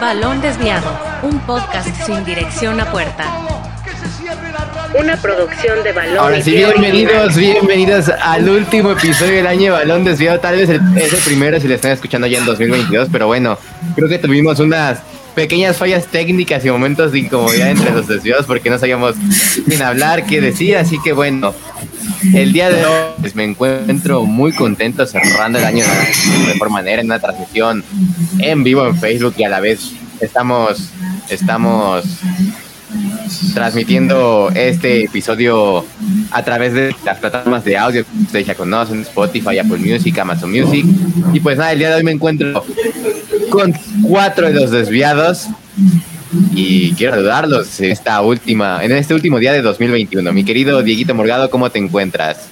Balón Desviado, un podcast sin dirección a puerta. Una producción de Balón Ahora sí, bienvenidos, bienvenidos al último episodio del año de Balón Desviado. Tal vez el, es el primero si lo están escuchando ya en 2022, pero bueno, creo que tuvimos unas pequeñas fallas técnicas y momentos de incomodidad entre los desviados porque no sabíamos sin hablar, qué decir, así que bueno, el día de hoy pues, me encuentro muy contento cerrando el año de mejor manera en una transmisión en vivo en Facebook y a la vez estamos estamos transmitiendo este episodio a través de las plataformas de audio que ustedes ya conocen, Spotify, Apple Music, Amazon Music. Y pues nada, el día de hoy me encuentro con cuatro de los desviados y quiero saludarlos esta última, en este último día de 2021. Mi querido Dieguito Morgado, ¿cómo te encuentras?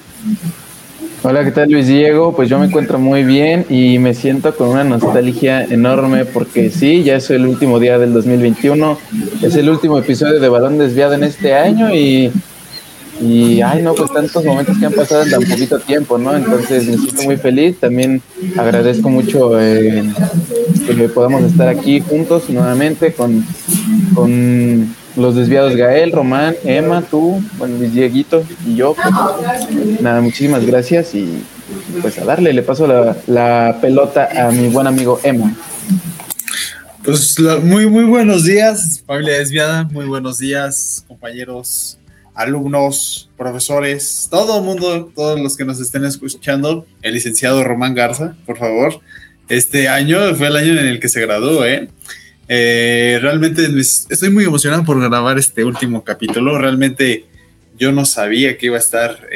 Hola, ¿qué tal Luis Diego? Pues yo me encuentro muy bien y me siento con una nostalgia enorme porque sí, ya es el último día del 2021, es el último episodio de Balón Desviado en este año y, y ay no, pues tantos momentos que han pasado en tan poquito tiempo, ¿no? Entonces me siento muy feliz, también agradezco mucho eh, que podamos estar aquí juntos nuevamente con, con los desviados Gael, Román, Emma, tú, bueno, Luis Dieguito y yo. Pues, nada, muchísimas gracias y pues a darle, le paso la, la pelota a mi buen amigo Emma. Pues muy, muy buenos días, familia desviada, muy buenos días, compañeros, alumnos, profesores, todo el mundo, todos los que nos estén escuchando, el licenciado Román Garza, por favor. Este año fue el año en el que se graduó, ¿eh? Eh, realmente estoy muy emocionado por grabar este último capítulo. Realmente yo no sabía que iba a estar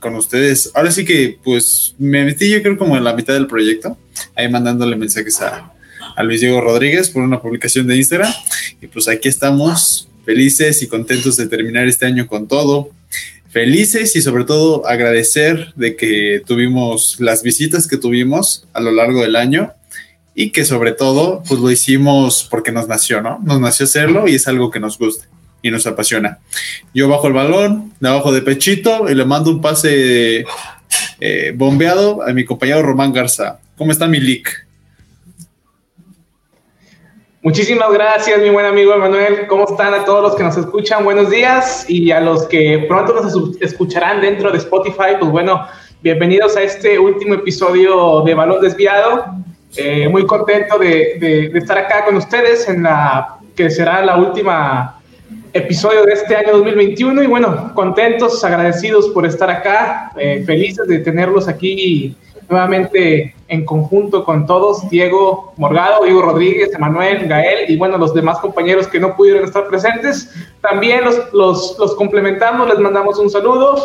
con ustedes. Ahora sí que pues me metí yo creo como en la mitad del proyecto, ahí mandándole mensajes a, a Luis Diego Rodríguez por una publicación de Instagram. Y pues aquí estamos felices y contentos de terminar este año con todo. Felices y sobre todo agradecer de que tuvimos las visitas que tuvimos a lo largo del año y que sobre todo pues lo hicimos porque nos nació, ¿no? Nos nació hacerlo y es algo que nos gusta y nos apasiona. Yo bajo el balón, de abajo de pechito y le mando un pase eh, bombeado a mi compañero Román Garza. ¿Cómo está mi leak? Muchísimas gracias, mi buen amigo Emanuel. ¿Cómo están a todos los que nos escuchan? Buenos días y a los que pronto nos escucharán dentro de Spotify, pues bueno, bienvenidos a este último episodio de Balón Desviado. Eh, muy contento de, estar acá con ustedes en la que será la última episodio de este año 2021 y bueno, contentos, agradecidos por estar acá, eh, felices de tenerlos aquí nuevamente en conjunto con todos, Diego Morgado, Diego Rodríguez, Emanuel, Gael y bueno, los demás compañeros que no pudieron estar presentes. También los, los, los complementamos, les mandamos un saludo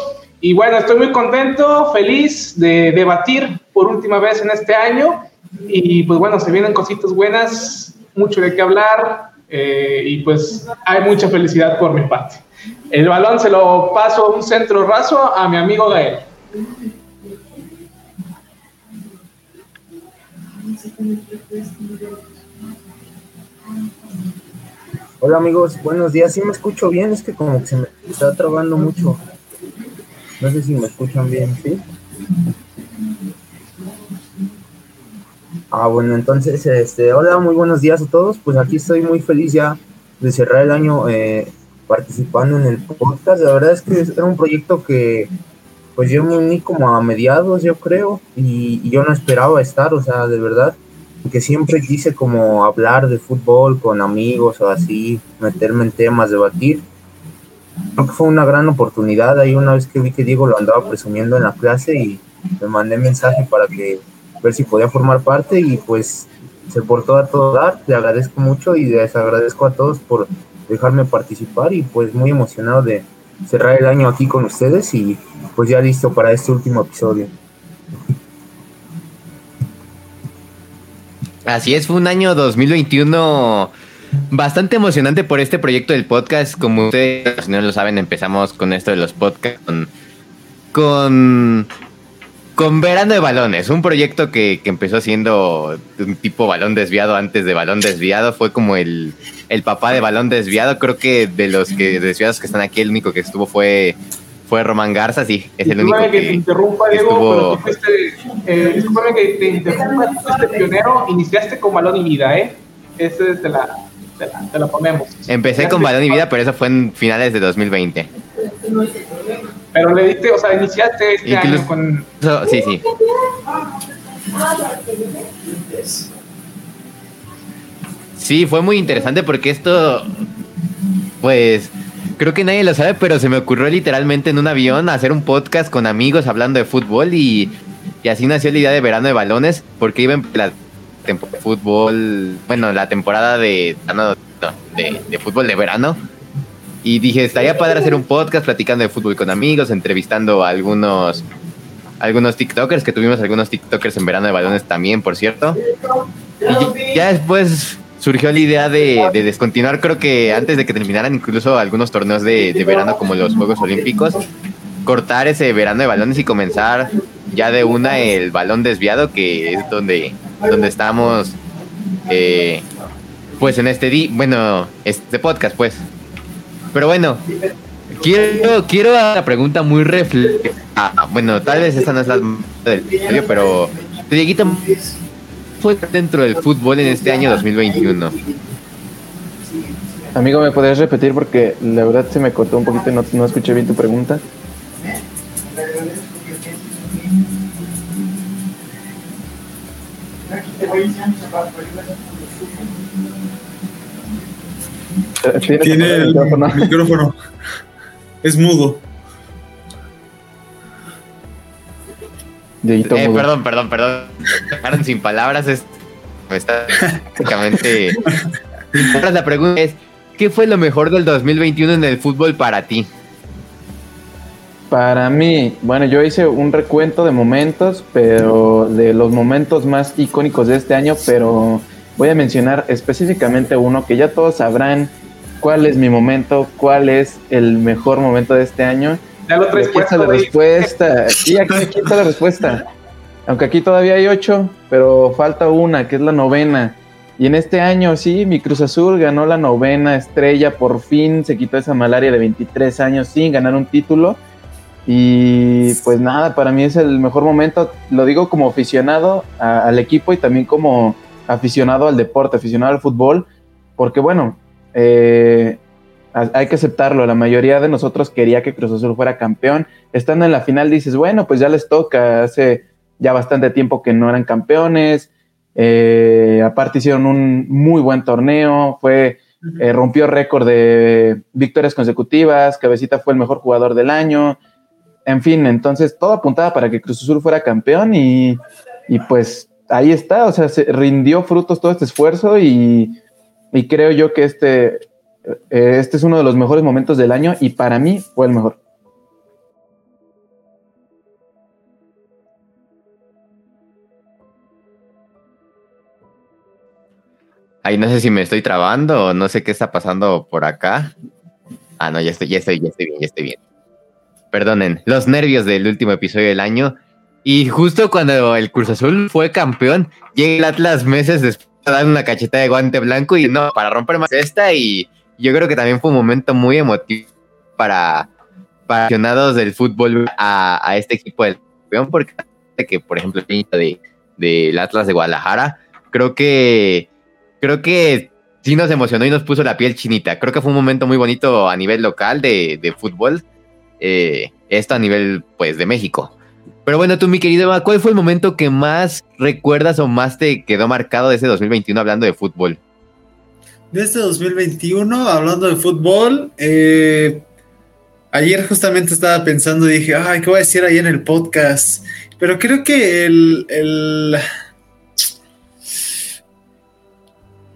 y bueno, estoy muy contento, feliz de debatir por última vez en este año y pues bueno, se vienen cositas buenas, mucho de qué hablar eh, y pues hay mucha felicidad por mi parte. El balón se lo paso a un centro raso a mi amigo Gael. Hola amigos, buenos días. ¿Sí me escucho bien? Es que como que se me está trabando mucho. No sé si me escuchan bien, ¿sí? Ah, bueno, entonces, este, hola, muy buenos días a todos. Pues aquí estoy muy feliz ya de cerrar el año eh, participando en el podcast. La verdad es que era un proyecto que, pues yo me uní como a mediados, yo creo, y, yo no esperaba estar, o sea, de verdad, que siempre quise como hablar de fútbol con amigos o así, meterme en temas, debatir. Creo que fue una gran oportunidad. Ahí una vez que vi que Diego lo andaba presumiendo en la clase y me mandé mensaje para que ver si podía formar parte y pues se portó a todo dar. Le agradezco mucho y les agradezco a todos por dejarme participar y pues muy emocionado de cerrar el año aquí con ustedes y pues ya listo para este último episodio. Así es, fue un año 2021 bastante emocionante por este proyecto del podcast. Como ustedes no lo saben, empezamos con esto de los podcasts con, con con Verano de Balones, un proyecto que, empezó siendo un tipo balón desviado antes de balón desviado, fue como el, papá de balón desviado, creo que de los que desviados que están aquí, el único que estuvo fue, fue Román Garza, sí, es el único que, que te interrumpa, Diego, estuvo... pero tú fuiste, eh, que te interrumpa, tú fuiste pionero, iniciaste con Balón y Vida, ¿eh? Ese te la, te la, te la ponemos. Empecé con Balón y Vida, pero eso fue en finales de 2020. Pero le diste, o sea, iniciaste este año con... Sí, sí. Sí, fue muy interesante porque esto, pues, creo que nadie lo sabe, pero se me ocurrió literalmente en un avión hacer un podcast con amigos hablando de fútbol y, así nació la idea de verano de balones, porque iba en la fútbol, bueno, la temporada de, de, de fútbol de verano. Y dije, estaría padre hacer un podcast platicando de fútbol con amigos, entrevistando a algunos, algunos TikTokers, que tuvimos algunos TikTokers en verano de balones también, por cierto. Y ya después surgió la idea de, descontinuar, creo que antes de que terminaran incluso algunos torneos de, verano como los Juegos Olímpicos, cortar ese verano de balones y comenzar ya de una el balón desviado, que es donde, donde estamos, eh, pues en este, di bueno, este podcast, pues. Pero bueno, quiero, quiero la pregunta muy reflexiva. Bueno, tal vez esta no es la del episodio, pero Dieguito, fue dentro del fútbol en este año 2021? Amigo, ¿me podrías repetir? Porque la verdad se me cortó un poquito y no, no escuché bien tu pregunta. Tiene el micrófono. Es mudo. Eh, perdón, perdón, perdón. Dejaron sin palabras. Es, está prácticamente. la pregunta es: ¿qué fue lo mejor del 2021 en el fútbol para ti? Para mí, bueno, yo hice un recuento de momentos, pero de los momentos más icónicos de este año, pero voy a mencionar específicamente uno que ya todos sabrán cuál es mi momento, cuál es el mejor momento de este año. Ya lo traes aquí está la respuesta. Sí, aquí, está la respuesta. Aunque aquí todavía hay ocho, pero falta una, que es la novena. Y en este año, sí, mi Cruz Azul ganó la novena estrella, por fin se quitó esa malaria de 23 años sin ganar un título. Y pues nada, para mí es el mejor momento, lo digo como aficionado al equipo y también como aficionado al deporte, aficionado al fútbol, porque bueno, eh, hay que aceptarlo, la mayoría de nosotros quería que Cruz Azul fuera campeón. Estando en la final dices, bueno, pues ya les toca, hace ya bastante tiempo que no eran campeones, eh, aparte hicieron un muy buen torneo, fue, eh, rompió récord de victorias consecutivas, Cabecita fue el mejor jugador del año, en fin, entonces todo apuntaba para que Cruz Azul fuera campeón y, y pues ahí está, o sea, se rindió frutos todo este esfuerzo y y creo yo que este, eh, este es uno de los mejores momentos del año y para mí fue el mejor. Ahí no sé si me estoy trabando o no sé qué está pasando por acá. Ah, no, ya estoy, ya estoy, ya estoy bien, ya estoy bien. Perdonen, los nervios del último episodio del año. Y justo cuando el Cruz Azul fue campeón, llega el Atlas meses después dar una cacheta de guante blanco y no, para romper más esta y yo creo que también fue un momento muy emotivo para, aficionados del fútbol a, este equipo del campeón porque que por ejemplo el de del Atlas de Guadalajara creo que creo que sí nos emocionó y nos puso la piel chinita. Creo que fue un momento muy bonito a nivel local de, fútbol eh, esto a nivel pues de México pero bueno, tú, mi querido Eva, ¿cuál fue el momento que más recuerdas o más te quedó marcado de ese 2021 hablando de fútbol? De este 2021, hablando de fútbol, eh, ayer justamente estaba pensando y dije, ay, ¿qué voy a decir ahí en el podcast? Pero creo que el, el...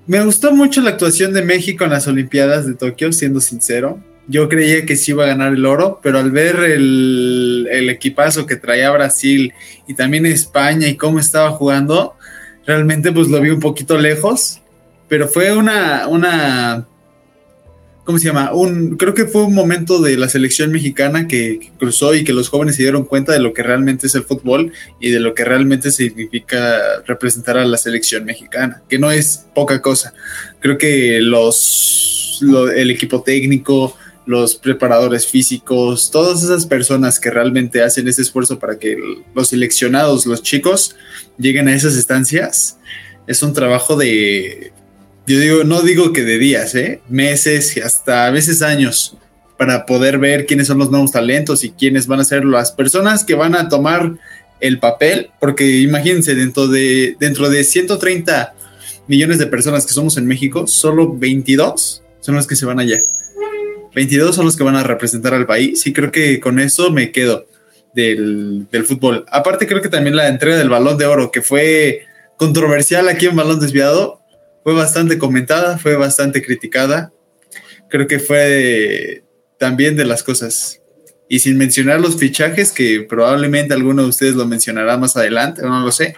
Me gustó mucho la actuación de México en las Olimpiadas de Tokio, siendo sincero yo creía que sí iba a ganar el oro, pero al ver el, equipazo que traía Brasil y también España y cómo estaba jugando, realmente pues lo vi un poquito lejos, pero fue una, una, ¿cómo se llama? Un, creo que fue un momento de la selección mexicana que, cruzó y que los jóvenes se dieron cuenta de lo que realmente es el fútbol y de lo que realmente significa representar a la selección mexicana, que no es poca cosa. Creo que los, el equipo técnico, los preparadores físicos, todas esas personas que realmente hacen ese esfuerzo para que los seleccionados, los chicos, lleguen a esas estancias, es un trabajo de, yo digo, no digo que de días, ¿eh? meses y hasta a veces años para poder ver quiénes son los nuevos talentos y quiénes van a ser las personas que van a tomar el papel, porque imagínense, dentro de, dentro de 130 millones de personas que somos en México, solo 22 son los que se van allá. 22 son los que van a representar al país y creo que con eso me quedo del, fútbol. Aparte creo que también la entrega del balón de oro, que fue controversial aquí en Balón Desviado, fue bastante comentada, fue bastante criticada. Creo que fue también de las cosas. Y sin mencionar los fichajes, que probablemente alguno de ustedes lo mencionará más adelante, no lo sé,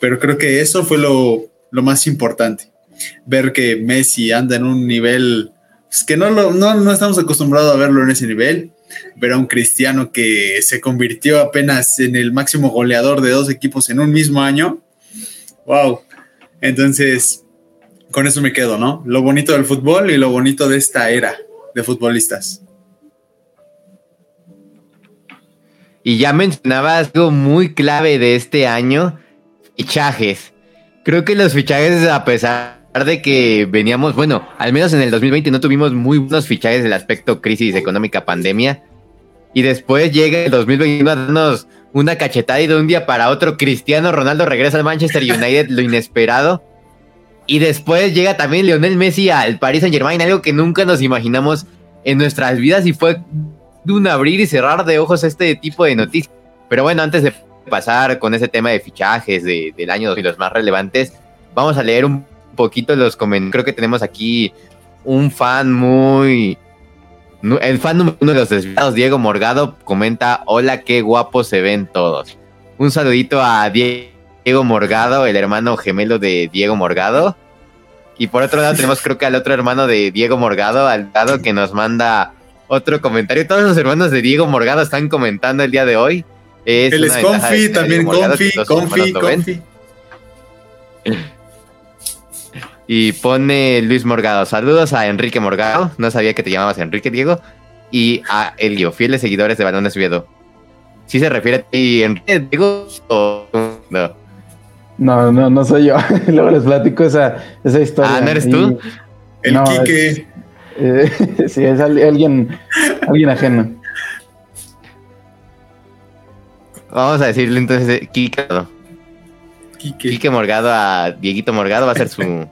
pero creo que eso fue lo, lo más importante. Ver que Messi anda en un nivel pues, que no, lo, no, no estamos acostumbrados a verlo en ese nivel. Ver a un cristiano que se convirtió apenas en el máximo goleador de dos equipos en un mismo año. ¡Wow! Entonces, con eso me quedo, ¿no? Lo bonito del fútbol y lo bonito de esta era de futbolistas. Y ya mencionabas algo muy clave de este año, fichajes. Creo que los fichajes, a pesar de que veníamos, bueno, al menos en el 2020 no tuvimos muy buenos fichajes del aspecto crisis económica, pandemia. Y después llega el 2021 a darnos una cachetada y de un día para otro Cristiano Ronaldo regresa al Manchester United, lo inesperado. Y después llega también Lionel Messi al Paris Saint Germain, algo que nunca nos imaginamos en nuestras vidas y fue de un abrir y cerrar de ojos este tipo de noticias. Pero bueno, antes de pasar con ese tema de fichajes del año y los más relevantes, vamos a leer un poquito los comentarios. Creo que tenemos aquí un fan muy... El fan número uno de los desviados, Diego Morgado, comenta, hola, qué guapos se ven todos. Un saludito a Diego Morgado, el hermano gemelo de Diego Morgado. Y por otro lado tenemos creo que al otro hermano de Diego Morgado, al lado que nos manda otro comentario. Todos los hermanos de Diego Morgado están comentando el día de hoy. Es Él es Confi, también Confi, Confi, Confi. Y pone Luis Morgado. Saludos a Enrique Morgado. No sabía que te llamabas Enrique Diego. Y a Elio, fieles seguidores de Balón Desviado. ¿Sí se refiere a ti, Enrique Diego? O no? No, no, no soy yo. Luego les platico esa, esa historia. Ah, ¿no eres tú? El no, Quique. Eh, sí, es alguien, alguien ajeno. Vamos a decirle entonces Quique. Quique. Morgado a Dieguito Morgado va a ser su,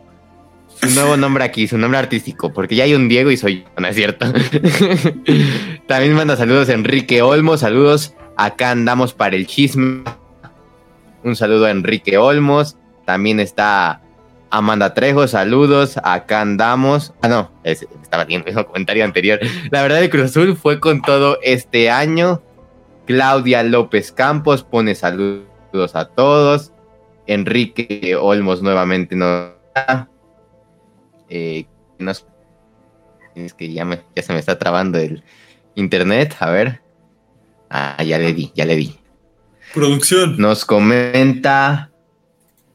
su nuevo nombre aquí, su nombre artístico, porque ya hay un Diego y soy yo, ¿no es cierto? También manda saludos Enrique Olmo, saludos. Acá andamos para el chisme. Un saludo a Enrique Olmos. También está Amanda Trejo, saludos. Acá andamos. Ah, no, estaba viendo el comentario anterior. La verdad, el Cruz Azul fue con todo este año. Claudia López Campos pone saludos a todos. Enrique Olmos nuevamente no. Eh, es que ya, me, ya se me está trabando el internet. A ver. Ah, ya le di, ya le di. Producción. Nos comenta.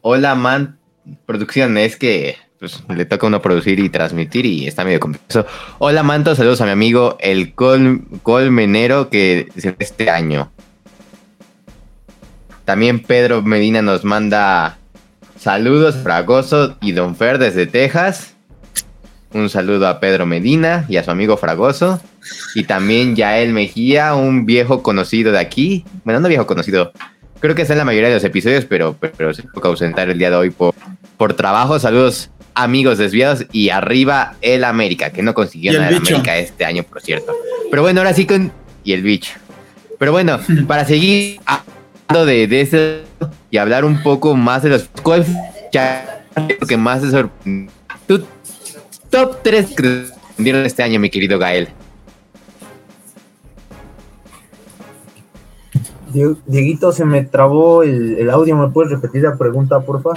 Hola, man. Producción, es que pues, le toca a uno producir y transmitir y está medio complejo. Hola, Manto. Saludos a mi amigo el Col Colmenero que es este año. También Pedro Medina nos manda saludos, Fragoso y Don Fer desde Texas. Un saludo a Pedro Medina y a su amigo Fragoso. Y también Yael Mejía, un viejo conocido de aquí. Bueno, no viejo conocido. Creo que está en la mayoría de los episodios, pero, pero se toca ausentar el día de hoy por, por trabajo. Saludos, amigos desviados. Y arriba el América, que no consiguió nada de América este año, por cierto. Pero bueno, ahora sí con. Y el bicho. Pero bueno, para seguir hablando de, de eso y hablar un poco más de los. ¿Cuál que más te sorprendió? Top 3 que dieron este año, mi querido Gael. Dieguito, se me trabó el, audio. ¿Me puedes repetir la pregunta, porfa?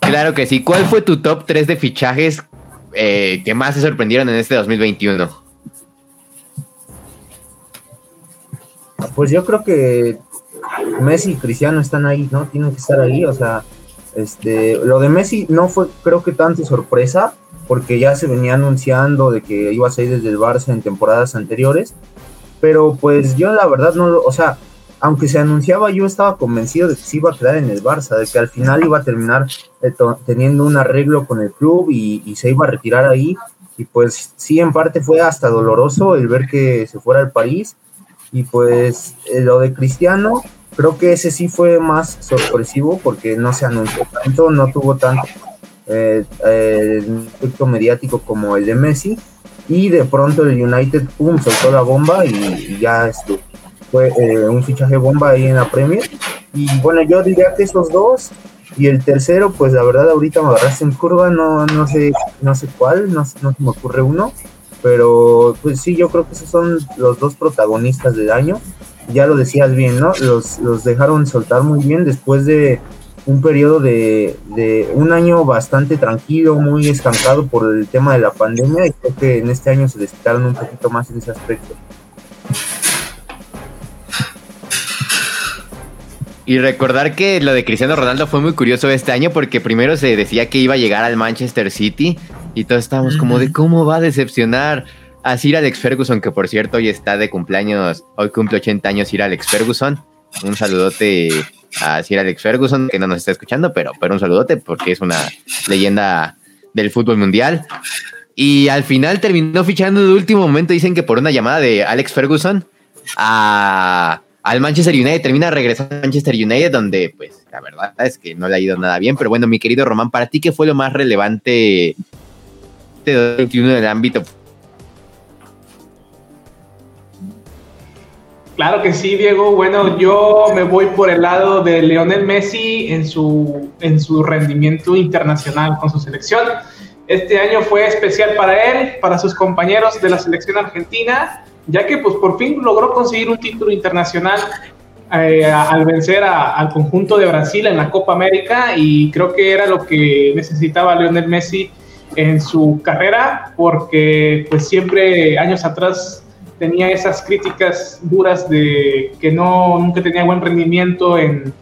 Claro que sí. ¿Cuál fue tu top 3 de fichajes eh, que más se sorprendieron en este 2021? Pues yo creo que Messi y Cristiano están ahí, ¿no? Tienen que estar ahí, o sea, este, lo de Messi no fue, creo que tanta sorpresa, porque ya se venía anunciando de que iba a salir desde el Barça en temporadas anteriores, pero pues yo la verdad no, o sea, aunque se anunciaba, yo estaba convencido de que se iba a quedar en el Barça, de que al final iba a terminar eh, teniendo un arreglo con el club y, se iba a retirar ahí. Y pues sí, en parte fue hasta doloroso el ver que se fuera al París. Y pues eh, lo de Cristiano, creo que ese sí fue más sorpresivo porque no se anunció tanto, no tuvo tanto eh, efecto mediático como el de Messi. Y de pronto el United, pum, soltó la bomba y, ya estuvo fue eh, un fichaje bomba ahí en la Premier. Y bueno, yo diría que esos dos. Y el tercero, pues la verdad ahorita me agarraste en curva, no, no sé, no sé cuál, no, no se me ocurre uno. Pero pues sí, yo creo que esos son los dos protagonistas del año. Ya lo decías bien, ¿no? Los, los dejaron soltar muy bien después de un periodo de, de, un año bastante tranquilo, muy estancado por el tema de la pandemia y creo que en este año se destacaron un poquito más en ese aspecto. Y recordar que lo de Cristiano Ronaldo fue muy curioso este año porque primero se decía que iba a llegar al Manchester City y todos estábamos como de cómo va a decepcionar a Sir Alex Ferguson, que por cierto hoy está de cumpleaños, hoy cumple 80 años Sir Alex Ferguson. Un saludote a Sir Alex Ferguson, que no nos está escuchando, pero, pero un saludote porque es una leyenda del fútbol mundial. Y al final terminó fichando de último momento, dicen que por una llamada de Alex Ferguson a al Manchester United, termina regresando a Manchester United, donde pues la verdad es que no le ha ido nada bien, pero bueno, mi querido Román, para ti, ¿qué fue lo más relevante de 2021 en el ámbito? Claro que sí, Diego. Bueno, yo me voy por el lado de Lionel Messi en su, en su rendimiento internacional con su selección. Este año fue especial para él, para sus compañeros de la selección argentina ya que pues por fin logró conseguir un título internacional eh, al vencer al conjunto de Brasil en la Copa América y creo que era lo que necesitaba Lionel Messi en su carrera porque pues siempre años atrás tenía esas críticas duras de que no nunca tenía buen rendimiento en,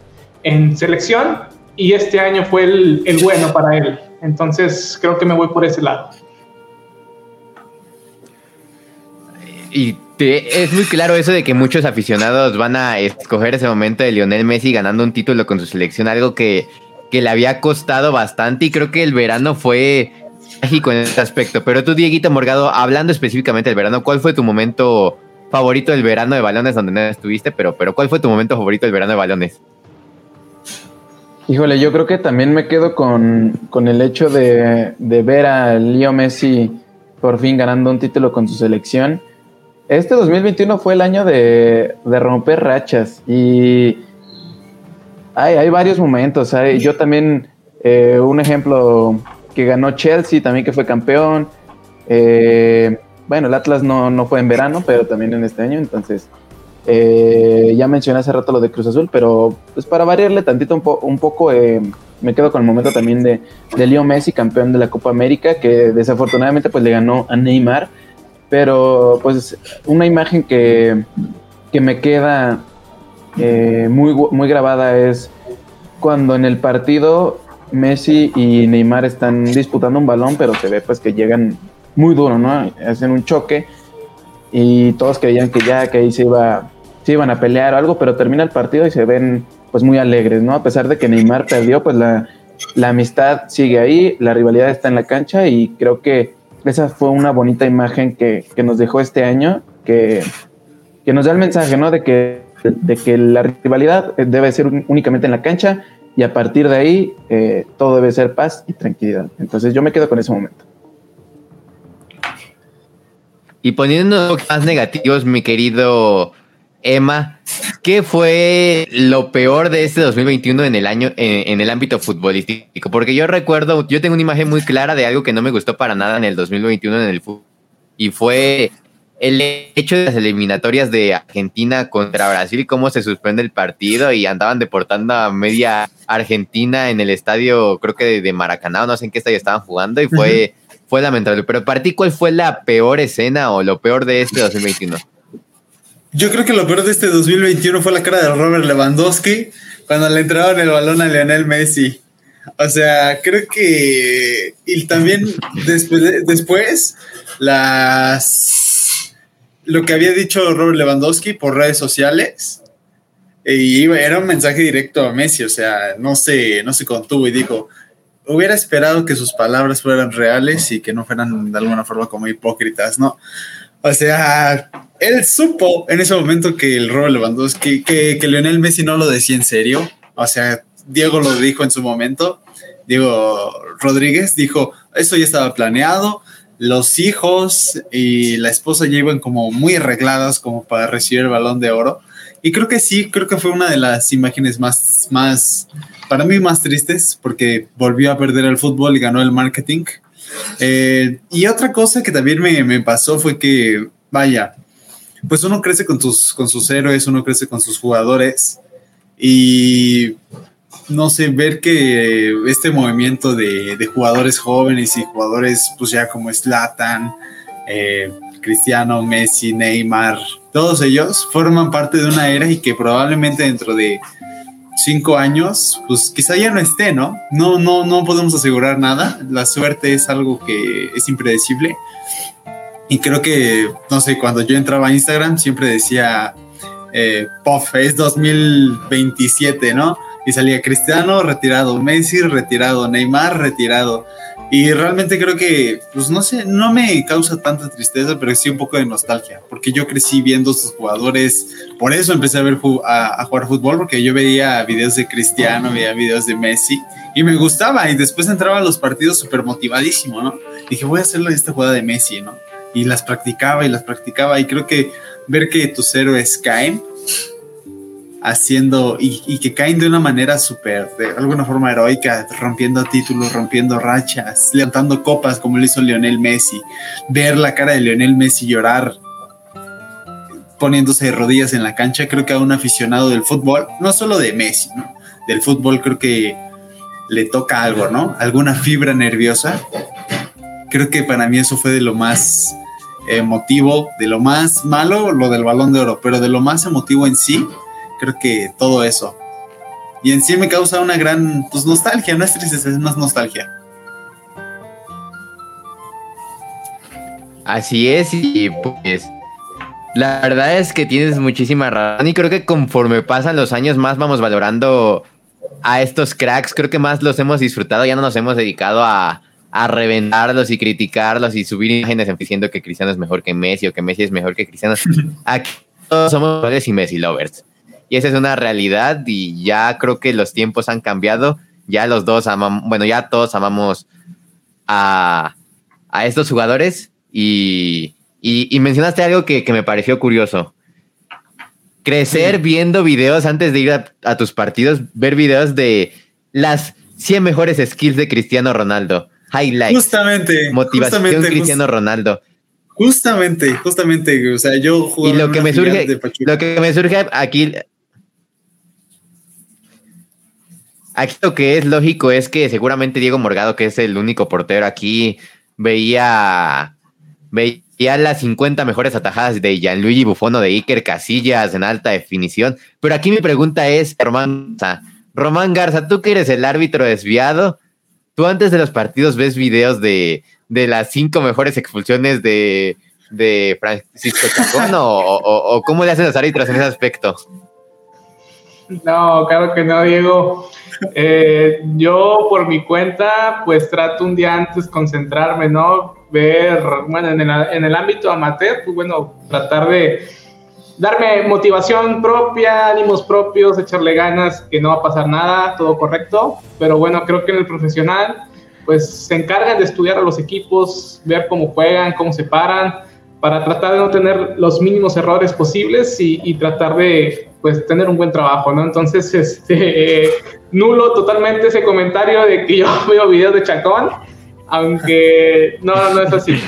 en selección y este año fue el, bueno para él. Entonces creo que me voy por ese lado. Y es muy claro eso de que muchos aficionados van a escoger ese momento de Lionel Messi ganando un título con su selección, algo que, que le había costado bastante y creo que el verano fue mágico en ese aspecto. Pero tú, Dieguito Morgado, hablando específicamente del verano, ¿cuál fue tu momento favorito del verano de balones donde no estuviste? Pero, pero ¿cuál fue tu momento favorito del verano de balones? Híjole, yo creo que también me quedo con, con el hecho de, de ver a Leo Messi por fin ganando un título con su selección este 2021 fue el año de, romper rachas y hay, hay varios momentos. yo también, eh, un ejemplo que ganó Chelsea, también que fue campeón. Eh, bueno, el Atlas no, fue en verano, pero también en este año. Entonces, eh, ya mencioné hace rato lo de Cruz Azul, pero pues para variarle tantito un, poco, me quedo con el momento también de, de Leo Messi, campeón de la Copa América, que desafortunadamente pues le ganó a Neymar pero pues una imagen que, me queda eh, muy, muy grabada es cuando en el partido Messi y Neymar están disputando un balón, pero se ve pues que llegan muy duro, ¿no? Hacen un choque y todos creían que ya, que ahí se, iba, se iban a pelear o algo, pero termina el partido y se ven pues muy alegres, ¿no? A pesar de que Neymar perdió, pues la, amistad sigue ahí, la rivalidad está en la cancha y creo que esa fue una bonita imagen que, nos dejó este año, que, nos da el mensaje, ¿no? De que, de que la rivalidad debe ser únicamente en la cancha y a partir de ahí eh, todo debe ser paz y tranquilidad. Entonces yo me quedo con ese momento. Y poniendo más negativos, mi querido Emma, ¿qué fue lo peor de este 2021 en el año en, el ámbito futbolístico? Porque yo recuerdo, yo tengo una imagen muy clara de algo que no me gustó para nada en el 2021 en el fútbol y fue el hecho de las eliminatorias de Argentina contra Brasil, cómo se suspende el partido y andaban deportando a media Argentina en el estadio, creo que de, Maracaná, no sé en qué estadio estaban jugando y fue, fue lamentable. Pero para ti, ¿cuál fue la peor escena o lo peor de este 2021? Yo creo que lo peor de este 2021 fue la cara de Robert Lewandowski cuando le entraron el balón a Lionel Messi. O sea, creo que. Y también después, después las. Lo que había dicho Robert Lewandowski por redes sociales. Y era un mensaje directo a Messi, o sea, no se, no se contuvo y dijo, hubiera esperado que sus palabras fueran reales y que no fueran de alguna forma como hipócritas, ¿no? O sea, él supo en ese momento que el Robert Lewandowski, que, que Lionel Messi no lo decía en serio. O sea, Diego lo dijo en su momento. Diego Rodríguez dijo, eso ya estaba planeado. Los hijos y la esposa ya iban como muy arregladas como para recibir el balón de oro. Y creo que sí, creo que fue una de las imágenes más, más, para mí más tristes, porque volvió a perder el fútbol y ganó el marketing. Eh, y otra cosa que también me, me, pasó fue que, vaya, pues uno crece con, tus, con sus héroes, uno crece con sus jugadores y no sé, ver que este movimiento de, de jugadores jóvenes y jugadores, pues ya como Slatan, eh, Cristiano, Messi, Neymar, todos ellos forman parte de una era y que probablemente dentro de cinco años, pues quizá ya no esté, ¿no? No, no, no podemos asegurar nada. La suerte es algo que es impredecible. Y creo que, no sé, cuando yo entraba a Instagram siempre decía, eh, POF, es 2027, ¿no? Y salía Cristiano, retirado, Messi, retirado, Neymar, retirado. Y realmente creo que, pues no sé, no me causa tanta tristeza, pero sí un poco de nostalgia, porque yo crecí viendo a sus jugadores, por eso empecé a, ver, a, jugar fútbol, porque yo veía videos de Cristiano, veía videos de Messi, y me gustaba, y después entraba a los partidos súper motivadísimo, ¿no? Dije, voy a hacerlo esta jugada de Messi, ¿no? Y las practicaba y las practicaba, y creo que ver que tus héroes caen, haciendo y, que caen de una manera súper, de alguna forma heroica, rompiendo títulos, rompiendo rachas, levantando copas como lo hizo Lionel Messi, ver la cara de Lionel Messi llorar poniéndose de rodillas en la cancha, creo que a un aficionado del fútbol, no solo de Messi, ¿no? del fútbol creo que le toca algo, ¿no? Alguna fibra nerviosa. Creo que para mí eso fue de lo más emotivo, de lo más malo, lo del balón de oro, pero de lo más emotivo en sí, creo que todo eso. Y en sí me causa una gran pues, nostalgia, no es tristeza, es más nostalgia. Así es, y pues la verdad es que tienes muchísima razón y creo que conforme pasan los años más vamos valorando a estos cracks, creo que más los hemos disfrutado, ya no nos hemos dedicado a, a reventarlos y criticarlos y subir imágenes diciendo que Cristiano es mejor que Messi o que Messi es mejor que Cristiano. Aquí todos somos y Messi lovers. Y esa es una realidad y ya creo que los tiempos han cambiado. Ya los dos amamos, bueno, ya todos amamos a, a estos jugadores y, y, mencionaste algo que, que, me pareció curioso. Crecer viendo videos antes de ir a, tus partidos, ver videos de las 100 mejores skills de Cristiano Ronaldo. Highlights. Justamente. Motivación Cristiano Ronaldo. Justamente, justamente, o sea, yo y lo que me surge, lo que me surge aquí Aquí lo que es lógico es que seguramente Diego Morgado, que es el único portero aquí, veía, veía las 50 mejores atajadas de Gianluigi Buffon o de Iker Casillas en alta definición. Pero aquí mi pregunta es, Román Garza, Román Garza, tú que eres el árbitro desviado, ¿tú antes de los partidos ves videos de, de las cinco mejores expulsiones de, Francisco Chacón o cómo le hacen los árbitros en ese aspecto? No, claro que no, Diego. Eh, yo por mi cuenta, pues trato un día antes concentrarme, ¿no? Ver, bueno, en el, en el ámbito amateur, pues bueno, tratar de darme motivación propia, ánimos propios, echarle ganas, que no va a pasar nada, todo correcto. Pero bueno, creo que en el profesional, pues se encargan de estudiar a los equipos, ver cómo juegan, cómo se paran, para tratar de no tener los mínimos errores posibles y, y tratar de pues tener un buen trabajo, ¿no? Entonces, este, nulo totalmente ese comentario de que yo veo videos de Chacón, aunque no, no es así.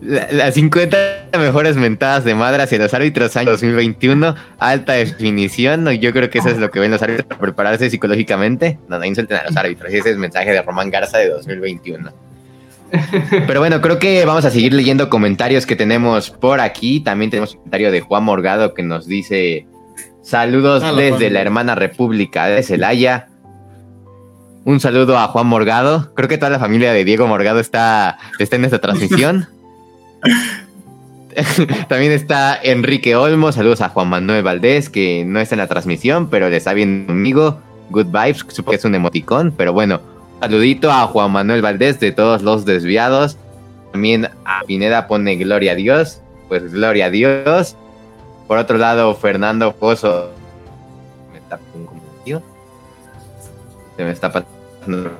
las 50 mejores mentadas de madre hacia los árbitros año 2021, alta definición. Yo creo que eso es lo que ven los árbitros para prepararse psicológicamente. No, no insulten a los árbitros. Ese es el mensaje de Román Garza de 2021. Pero bueno, creo que vamos a seguir leyendo comentarios que tenemos por aquí. También tenemos un comentario de Juan Morgado que nos dice: Saludos desde la hermana República de Celaya. Un saludo a Juan Morgado. Creo que toda la familia de Diego Morgado está, está en esta transmisión. También está Enrique Olmo. Saludos a Juan Manuel Valdés, que no está en la transmisión, pero le está viendo conmigo. Good vibes, supongo que es un emoticón, pero bueno. Saludito a Juan Manuel Valdés de todos los desviados. También a Pineda pone Gloria a Dios. Pues Gloria a Dios. Por otro lado, Fernando Pozo. Me está Se me está pasando.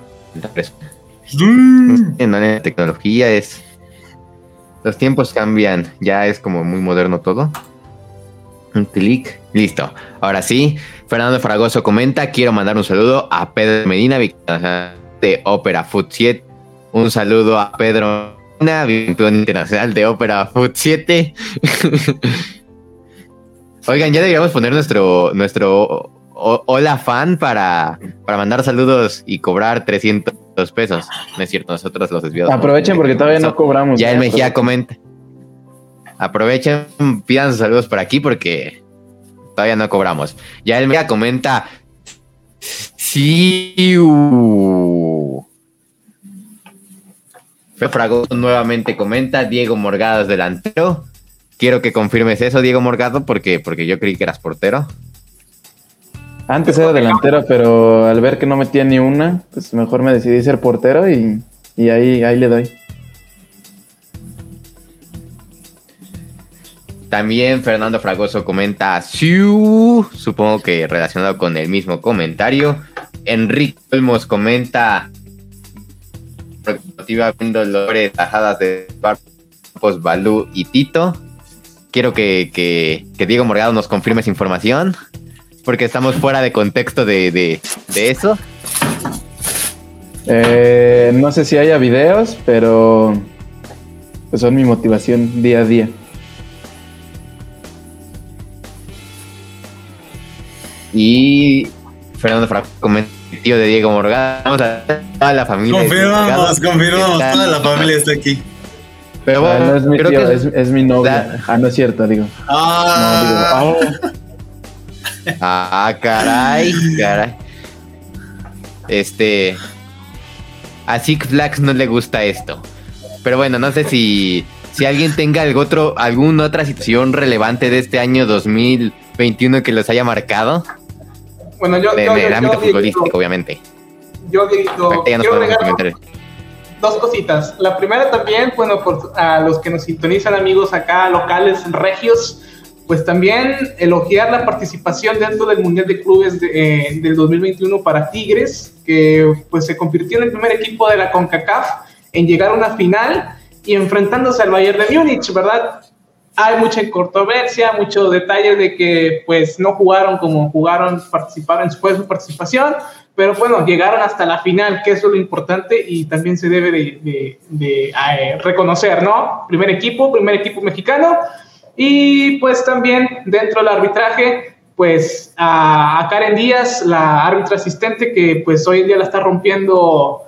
En la tecnología es los tiempos cambian, ya es como muy moderno todo. Un clic, listo. Ahora sí, Fernando Fragoso comenta, quiero mandar un saludo a Pedro Medina, de Ópera Food 7. Un saludo a Pedro campeón internacional de Ópera Food 7. Oigan, ya deberíamos poner nuestro, nuestro hola fan para, para mandar saludos y cobrar 300 pesos. No es cierto, nosotros los desviados. Aprovechen porque todavía no cobramos. Ya el Mejía comenta. Aprovechen, pidan sus saludos por aquí porque todavía no cobramos. Ya el Mejía comenta. Sí. Frago nuevamente comenta. Diego Morgado es delantero. Quiero que confirmes eso, Diego Morgado, porque, porque yo creí que eras portero. Antes era delantero, pero al ver que no metía ni una, pues mejor me decidí ser portero y, ahí, ahí le doy. También Fernando Fragoso comenta Siu, supongo que relacionado con el mismo comentario. Enrique Olmos comenta viendo Lores tajadas de Barcos Balú y Tito. Quiero que, que Diego Morgado nos confirme esa información porque estamos fuera de contexto de, eso. Eh, no sé si haya videos, pero pues son mi motivación día a día. Y Fernando Franco, tío de Diego Morgado, toda la familia. Confirmamos, confirmamos, toda la familia está aquí. Pero bueno, ah, no es mi tío, es, mi novia. Ah, no es cierto, digo. Ah. No, digo, oh. Ah, caray, caray. Este. A Six Flags no le gusta esto. Pero bueno, no sé si, si alguien tenga algo otro, alguna otra situación relevante de este año 2021 que los haya marcado. Bueno, yo. En el ámbito futbolístico, obviamente. Yo digo. dos cositas. La primera también, bueno, por, a los que nos sintonizan, amigos acá locales, regios pues también elogiar la participación dentro del Mundial de Clubes eh, del 2021 para Tigres, que pues se convirtió en el primer equipo de la CONCACAF en llegar a una final y enfrentándose al Bayern de Múnich, ¿verdad? Hay mucha controversia, muchos detalles de que pues no jugaron como jugaron, participaron de su participación, pero bueno, llegaron hasta la final, que eso es lo importante y también se debe de, eh, reconocer, ¿no? Primer equipo, primer equipo mexicano, y pues también dentro del arbitraje, pues a, Karen Díaz, la árbitra asistente, que pues hoy en día la está rompiendo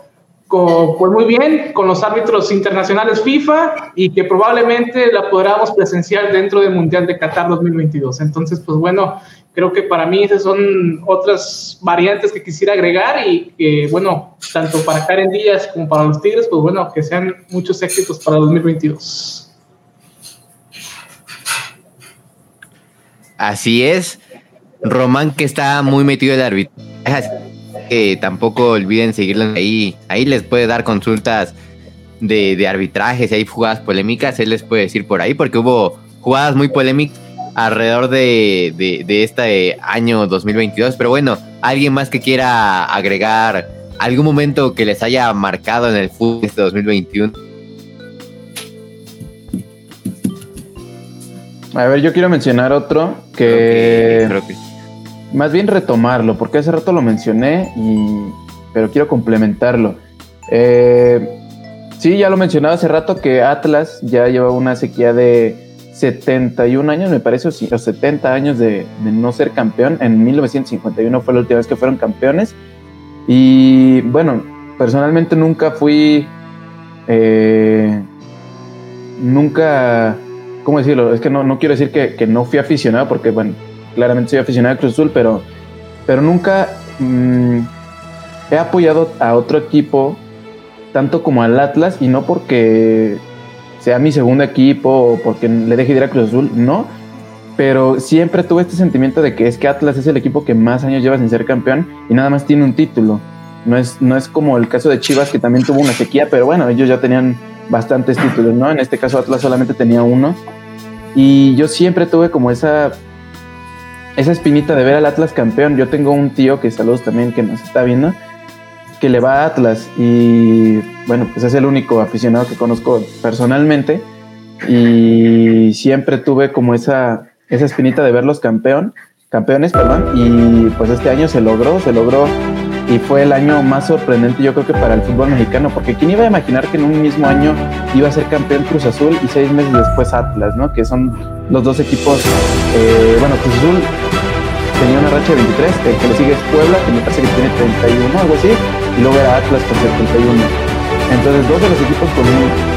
pues muy bien con los árbitros internacionales FIFA y que probablemente la podamos presenciar dentro del Mundial de Qatar 2022. Entonces, pues bueno, creo que para mí esas son otras variantes que quisiera agregar y que, bueno, tanto para Karen Díaz como para los Tigres, pues bueno, que sean muchos éxitos para 2022. Así es. Román que está muy metido en el arbitraje. Que tampoco olviden seguirlo ahí. Ahí les puede dar consultas de, de arbitraje. Si hay jugadas polémicas, él les puede decir por ahí. Porque hubo jugadas muy polémicas alrededor de, de, este año 2022. Pero bueno, alguien más que quiera agregar algún momento que les haya marcado en el fútbol este 2021 A ver, yo quiero mencionar otro que, más bien retomarlo, porque hace rato lo mencioné, y, pero quiero complementarlo. Eh, sí, ya lo mencionaba hace rato que Atlas ya lleva una sequía de 71 años, me parece, o 70 años de, no ser campeón. En 1951 fue la última vez que fueron campeones. Y bueno, personalmente nunca fui... Eh, nunca ¿cómo decirlo? Es que no, no quiero decir que, no fui aficionado porque, bueno, claramente soy aficionado a Cruz Azul, pero, pero nunca mm, he apoyado a otro equipo tanto como al Atlas y no porque sea mi segundo equipo o porque le deje de ir a Cruz Azul, no. Pero siempre tuve este sentimiento de que es que Atlas es el equipo que más años lleva sin ser campeón y nada más tiene un título. No es, no es como el caso de Chivas que también tuvo una sequía, pero bueno, ellos ya tenían bastantes títulos, ¿no? En este caso Atlas solamente tenía uno. Y yo siempre tuve como esa, esa espinita de ver al Atlas campeón. Yo tengo un tío que saludos también que nos está viendo, que le va a Atlas y bueno, pues es el único aficionado que conozco personalmente y siempre tuve como esa, esa espinita de verlos campeón, campeones, perdón, y pues este año se logró, se logró y fue el año más sorprendente yo creo que para el fútbol mexicano, porque quién iba a imaginar que en un mismo año iba a ser campeón Cruz Azul y seis meses después Atlas, ¿no? Que son los dos equipos, eh, bueno, Cruz Azul tenía una racha de 23, el que le sigue es Puebla, que me parece que tiene 31, algo así, y luego era Atlas con 71. Entonces dos de los equipos con,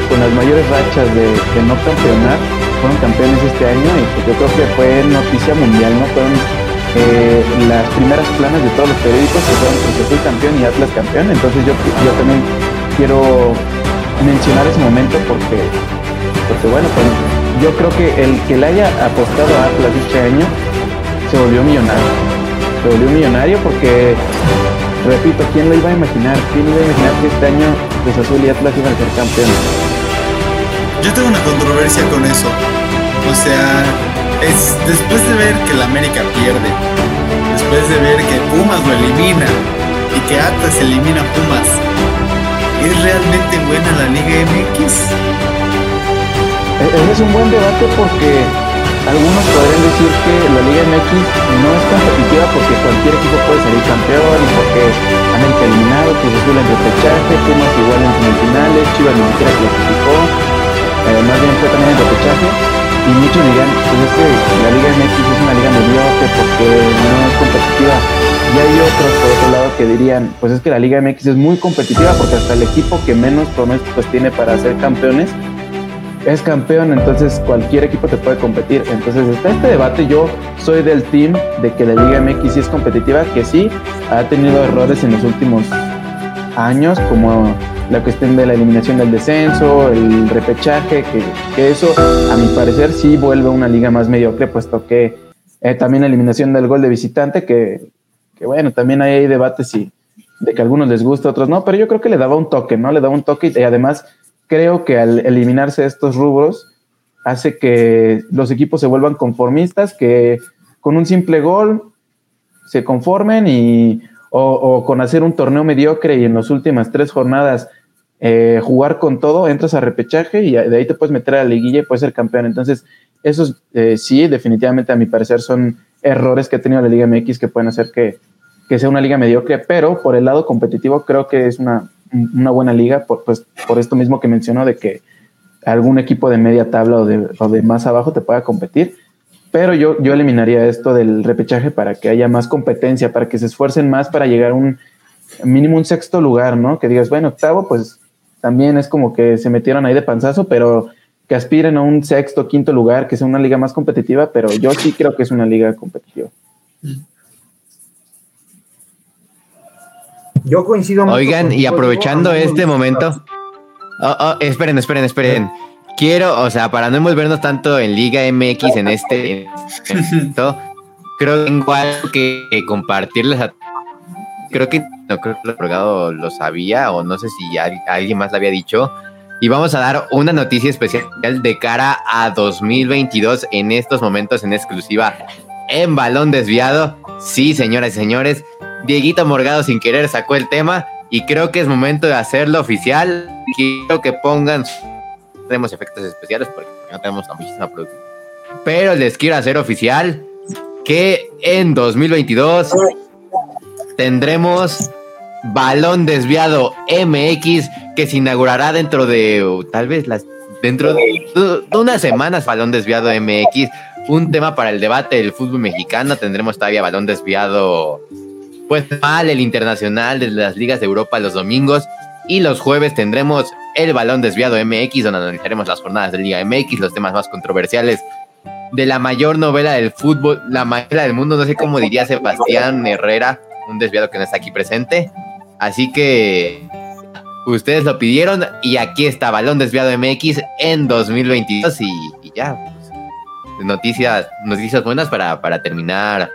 con las mayores rachas de, no campeonar fueron campeones este año y pues yo creo que fue noticia mundial, ¿no? Eh, las primeras planas de todos los periódicos que fueron Cruz Azul campeón y Atlas campeón. Entonces yo, yo también quiero mencionar ese momento porque, porque bueno, pues yo creo que el que le haya apostado a Atlas este año se volvió millonario. Se volvió millonario porque, repito, ¿quién lo iba a imaginar? ¿Quién iba a imaginar que este año Cruz Azul y Atlas iban a ser campeones? Yo tengo una controversia con eso. O sea, es después de ver que la América pierde, después de ver que Pumas lo elimina y que Atlas elimina a Pumas, ¿es realmente buena la Liga MX? Ese es un buen debate porque algunos podrían decir que la Liga MX no es competitiva porque cualquier equipo puede salir campeón y porque América eliminado, Cruz Azul en repechaje, Pumas igual en semifinales, Chivas ni siquiera clasificó, eh, más bien fue también en repechaje y muchos dirán, pues es que la Liga MX es una liga mediocre porque no es competitiva. Y hay otros, por otro lado, que dirían, pues es que la Liga MX es muy competitiva porque hasta el equipo que menos pronósticos tiene para ser campeones es campeón, entonces cualquier equipo te puede competir. Entonces está este debate, yo soy del team de que la Liga MX sí es competitiva, que sí ha tenido errores en los últimos años, como la cuestión de la eliminación del descenso, el repechaje, que, eso a mi parecer sí vuelve una liga más mediocre, puesto que eh, también la eliminación del gol de visitante, que, bueno, también hay debates y de que a algunos les gusta, a otros no, pero yo creo que le daba un toque, ¿no? Le daba un toque y además creo que al eliminarse estos rubros hace que los equipos se vuelvan conformistas, que con un simple gol se conformen y o, con hacer un torneo mediocre y en las últimas tres jornadas eh, jugar con todo, entras a repechaje y de ahí te puedes meter a la liguilla y puedes ser campeón. Entonces, esos eh, sí, definitivamente a mi parecer son errores que ha tenido la Liga MX que pueden hacer que, sea una liga mediocre, pero por el lado competitivo creo que es una, buena liga, por, pues, por esto mismo que mencionó de que algún equipo de media tabla o de, o de más abajo te pueda competir. Pero yo, yo eliminaría esto del repechaje para que haya más competencia, para que se esfuercen más para llegar a un mínimo un sexto lugar, ¿no? Que digas, bueno, octavo, pues también es como que se metieron ahí de panzazo, pero que aspiren a un sexto, quinto lugar, que sea una liga más competitiva, pero yo sí creo que es una liga competitiva. Yo coincido Oigan, y aprovechando este momento, oh, oh, esperen, esperen, esperen. Quiero, o sea, para no envolvernos tanto en Liga MX en este, creo que tengo algo que compartirles a creo que no creo que el lo sabía o no sé si alguien más lo había dicho. Y vamos a dar una noticia especial de cara a 2022 en estos momentos en exclusiva en balón desviado. Sí, señoras y señores, Dieguito Morgado sin querer sacó el tema y creo que es momento de hacerlo oficial. Quiero que pongan tenemos efectos especiales porque no tenemos la muchísima producción. Pero les quiero hacer oficial que en 2022 tendremos Balón Desviado MX que se inaugurará dentro de tal vez las dentro de, unas semanas Balón Desviado MX, un tema para el debate del fútbol mexicano, tendremos todavía Balón Desviado pues mal el internacional de las ligas de Europa los domingos. Y los jueves tendremos el Balón Desviado MX donde analizaremos las jornadas de Liga MX, los temas más controversiales de la mayor novela del fútbol, la mayor del mundo, no sé cómo diría Sebastián Herrera, un desviado que no está aquí presente. Así que ustedes lo pidieron y aquí está Balón Desviado MX en 2022 y, y ya. Pues, noticias, noticias buenas para, para terminar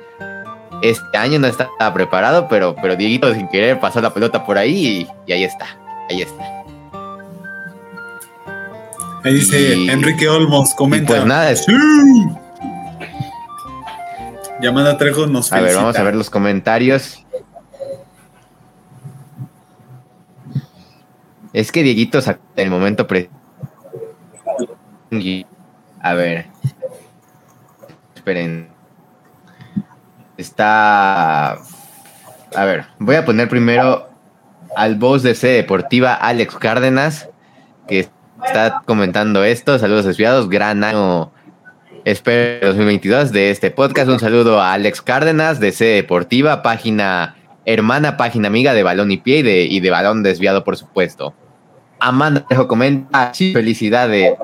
este año no estaba preparado, pero, pero Dieguito sin querer pasó la pelota por ahí y, y ahí está, ahí está. Ahí dice Y- Enrique Olmos, comenta. pues nada, es- ¡Sí! Yamada Trejo nos A ver, felicita. vamos a ver los comentarios. Es que Dieguito sacó el momento pre. A ver. Esperen. Está. A ver, voy a poner primero al boss de C Deportiva, Alex Cárdenas, que está comentando esto. Saludos desviados, gran año Espero 2022 de este podcast. Un saludo a Alex Cárdenas de C Deportiva, página hermana, página amiga de Balón y Pie y de, y de Balón Desviado, por supuesto. Amanda Trejo comenta, felicidades.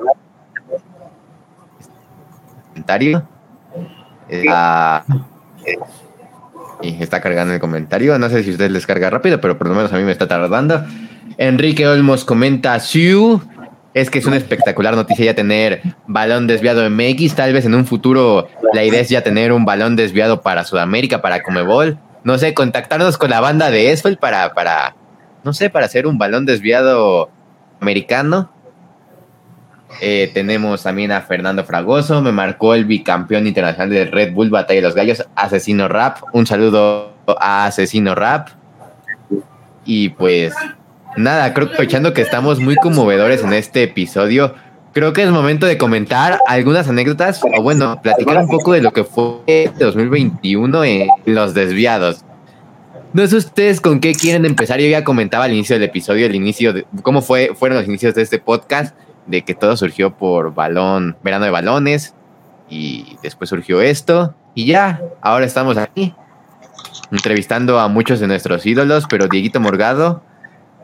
Comentario. Está, y está cargando el comentario. No sé si ustedes les carga rápido, pero por lo menos a mí me está tardando. Enrique Olmos comenta, Siu, es que es una espectacular noticia ya tener balón desviado MX. Tal vez en un futuro la idea es ya tener un balón desviado para Sudamérica, para Comebol. No sé, contactarnos con la banda de Esfel para, para, no sé, para hacer un balón desviado americano. Eh, tenemos también a Fernando Fragoso, me marcó el bicampeón internacional de Red Bull Batalla de los Gallos, Asesino Rap. Un saludo a Asesino Rap. Y pues nada, creo que aprovechando que estamos muy conmovedores en este episodio, creo que es momento de comentar algunas anécdotas o bueno, platicar un poco de lo que fue este 2021 en Los Desviados. No sé ustedes con qué quieren empezar. Yo ya comentaba al inicio del episodio, el inicio de cómo fue, fueron los inicios de este podcast, de que todo surgió por balón, verano de balones, y después surgió esto, y ya, ahora estamos aquí, entrevistando a muchos de nuestros ídolos, pero Dieguito Morgado,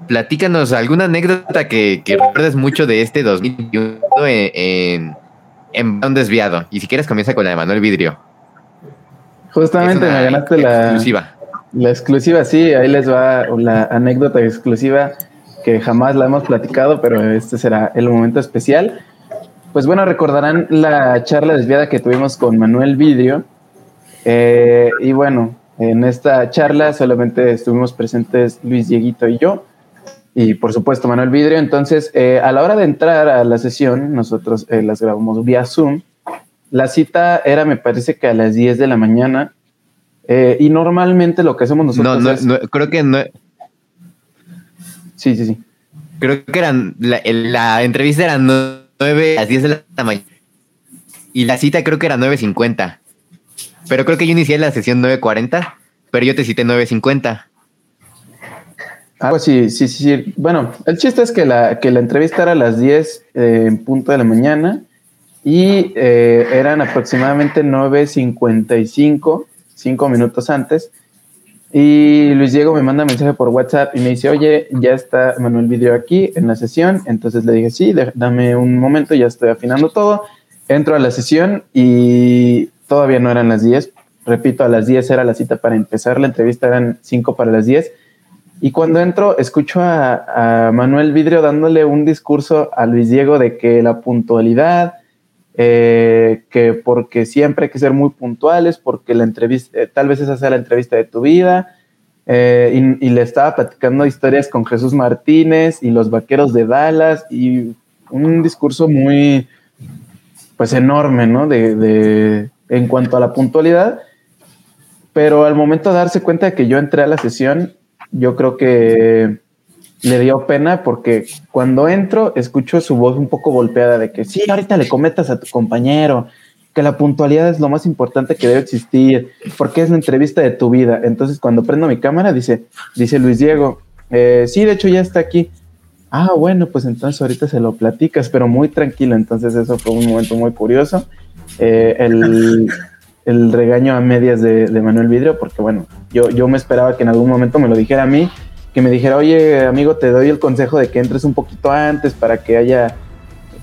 platícanos alguna anécdota que, que recuerdes mucho de este 2021 en, en, en Balón Desviado. Y si quieres, comienza con la de Manuel Vidrio. Justamente me ganaste la exclusiva. La exclusiva, sí, ahí les va la anécdota exclusiva que jamás la hemos platicado, pero este será el momento especial. Pues bueno, recordarán la charla desviada que tuvimos con Manuel Vidrio. Eh, y bueno, en esta charla solamente estuvimos presentes Luis Dieguito y yo, y por supuesto Manuel Vidrio. Entonces, eh, a la hora de entrar a la sesión, nosotros eh, las grabamos vía Zoom. La cita era, me parece que a las 10 de la mañana. Eh, y normalmente lo que hacemos nosotros No, no, es... no, creo que no. Sí, sí, sí. Creo que eran. La, la entrevista era 9 a las 10 de la mañana. Y la cita creo que era 9.50. Pero creo que yo inicié la sesión 9.40. Pero yo te cité 9.50. Algo así, sí, sí, sí. Bueno, el chiste es que la, que la entrevista era a las 10 eh, en punto de la mañana y eh, eran aproximadamente 9.55, cinco minutos antes. Y Luis Diego me manda mensaje por WhatsApp y me dice, oye, ya está Manuel Video aquí en la sesión. Entonces le dije, sí, dame un momento, ya estoy afinando todo. Entro a la sesión y todavía no eran las 10. Repito, a las 10 era la cita para empezar la entrevista, eran 5 para las 10. Y cuando entro, escucho a, a Manuel Vidrio dándole un discurso a Luis Diego de que la puntualidad, eh, que porque siempre hay que ser muy puntuales, porque la entrevista, eh, tal vez esa sea la entrevista de tu vida. eh, y, y le estaba platicando historias con Jesús Martínez y los vaqueros de Dallas y un discurso muy, pues enorme, ¿no? De, de- en cuanto a la puntualidad. Pero al momento de darse cuenta de que yo entré a la sesión, yo creo que le dio pena porque cuando entro escucho su voz un poco golpeada de que sí, ahorita le comentas a tu compañero que la puntualidad es lo más importante que debe existir, porque es la entrevista de tu vida. Entonces cuando prendo mi cámara dice, dice Luis Diego, eh, sí, de hecho ya está aquí. Ah, bueno, pues entonces ahorita se lo platicas, pero muy tranquilo. Entonces eso fue un momento muy curioso. Eh, el, el regaño a medias de, de Manuel Vidrio, porque bueno, yo, yo me esperaba que en algún momento me lo dijera a mí, que me dijera, oye, amigo, te doy el consejo de que entres un poquito antes para que haya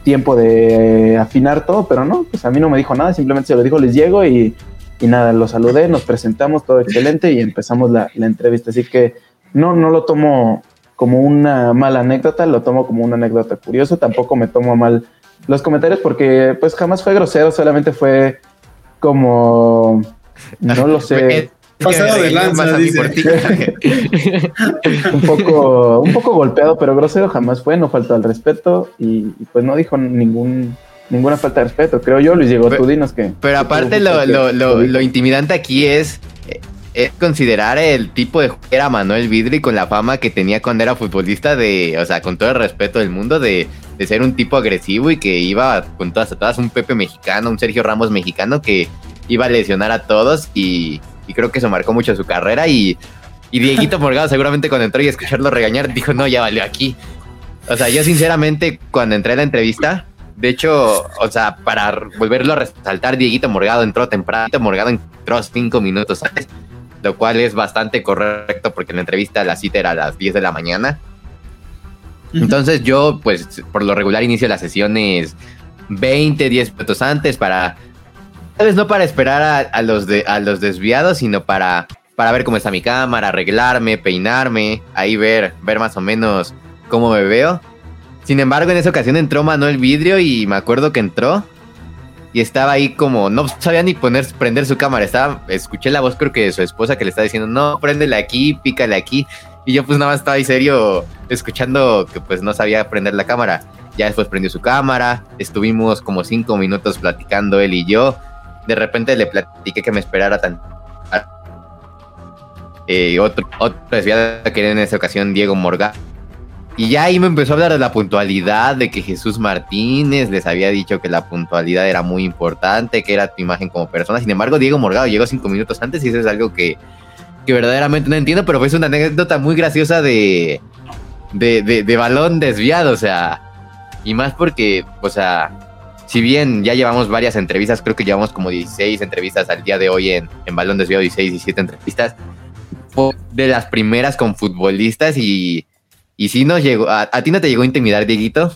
tiempo de afinar todo, pero no, pues a mí no me dijo nada, simplemente se lo dijo, les llego y, y nada, lo saludé, nos presentamos, todo excelente y empezamos la, la, entrevista. Así que no, no lo tomo como una mala anécdota, lo tomo como una anécdota curiosa, tampoco me tomo mal los comentarios porque pues jamás fue grosero, solamente fue como, no lo sé. Pasado de lanza, un poco, un poco golpeado, pero grosero jamás fue, no faltó al respeto y, pues no dijo ningún ninguna falta de respeto, creo yo, Luis Diego, tú dinos que... Pero aparte lo, lo, lo, lo, intimidante aquí es, es considerar el tipo de era Manuel Vidri con la fama que tenía cuando era futbolista de, o sea, con todo el respeto del mundo, de, de ser un tipo agresivo y que iba con todas a todas, un Pepe mexicano, un Sergio Ramos mexicano que iba a lesionar a todos y y creo que eso marcó mucho su carrera y, y Dieguito Morgado seguramente cuando entró y escucharlo regañar dijo, no, ya valió aquí. O sea, yo sinceramente cuando entré a la entrevista, de hecho, o sea, para volverlo a resaltar, Dieguito Morgado entró temprano, Morgado entró cinco minutos antes, lo cual es bastante correcto porque la entrevista, la cita era a las 10 de la mañana. Entonces yo, pues, por lo regular inicio las sesiones 20, 10 minutos antes para Tal vez no para esperar a, los, de, a los desviados, sino para, para ver cómo está mi cámara, arreglarme, peinarme, ahí ver, ver más o menos cómo me veo. Sin embargo, en esa ocasión entró Manuel Vidrio y me acuerdo que entró y estaba ahí como, no sabía ni poner, prender su cámara. Estaba, escuché la voz creo que de su esposa que le estaba diciendo, no, préndele aquí, pícale aquí. Y yo pues nada más estaba ahí serio escuchando que pues no sabía prender la cámara. Ya después prendió su cámara, estuvimos como cinco minutos platicando él y yo de repente le platiqué que me esperara tan eh, otro, otro desviado que era en esa ocasión Diego Morga. Y ya ahí me empezó a hablar de la puntualidad, de que Jesús Martínez les había dicho que la puntualidad era muy importante, que era tu imagen como persona. Sin embargo, Diego Morgado llegó cinco minutos antes y eso es algo que, que verdaderamente no entiendo, pero fue una anécdota muy graciosa de, de, de balón desviado, o sea, y más porque, o sea, si bien ya llevamos varias entrevistas, creo que llevamos como 16 entrevistas al día de hoy en, en Balón Desviado, 16, 17 entrevistas, fue de las primeras con futbolistas y, y sí nos llegó, a, ti no te llegó a intimidar, Dieguito?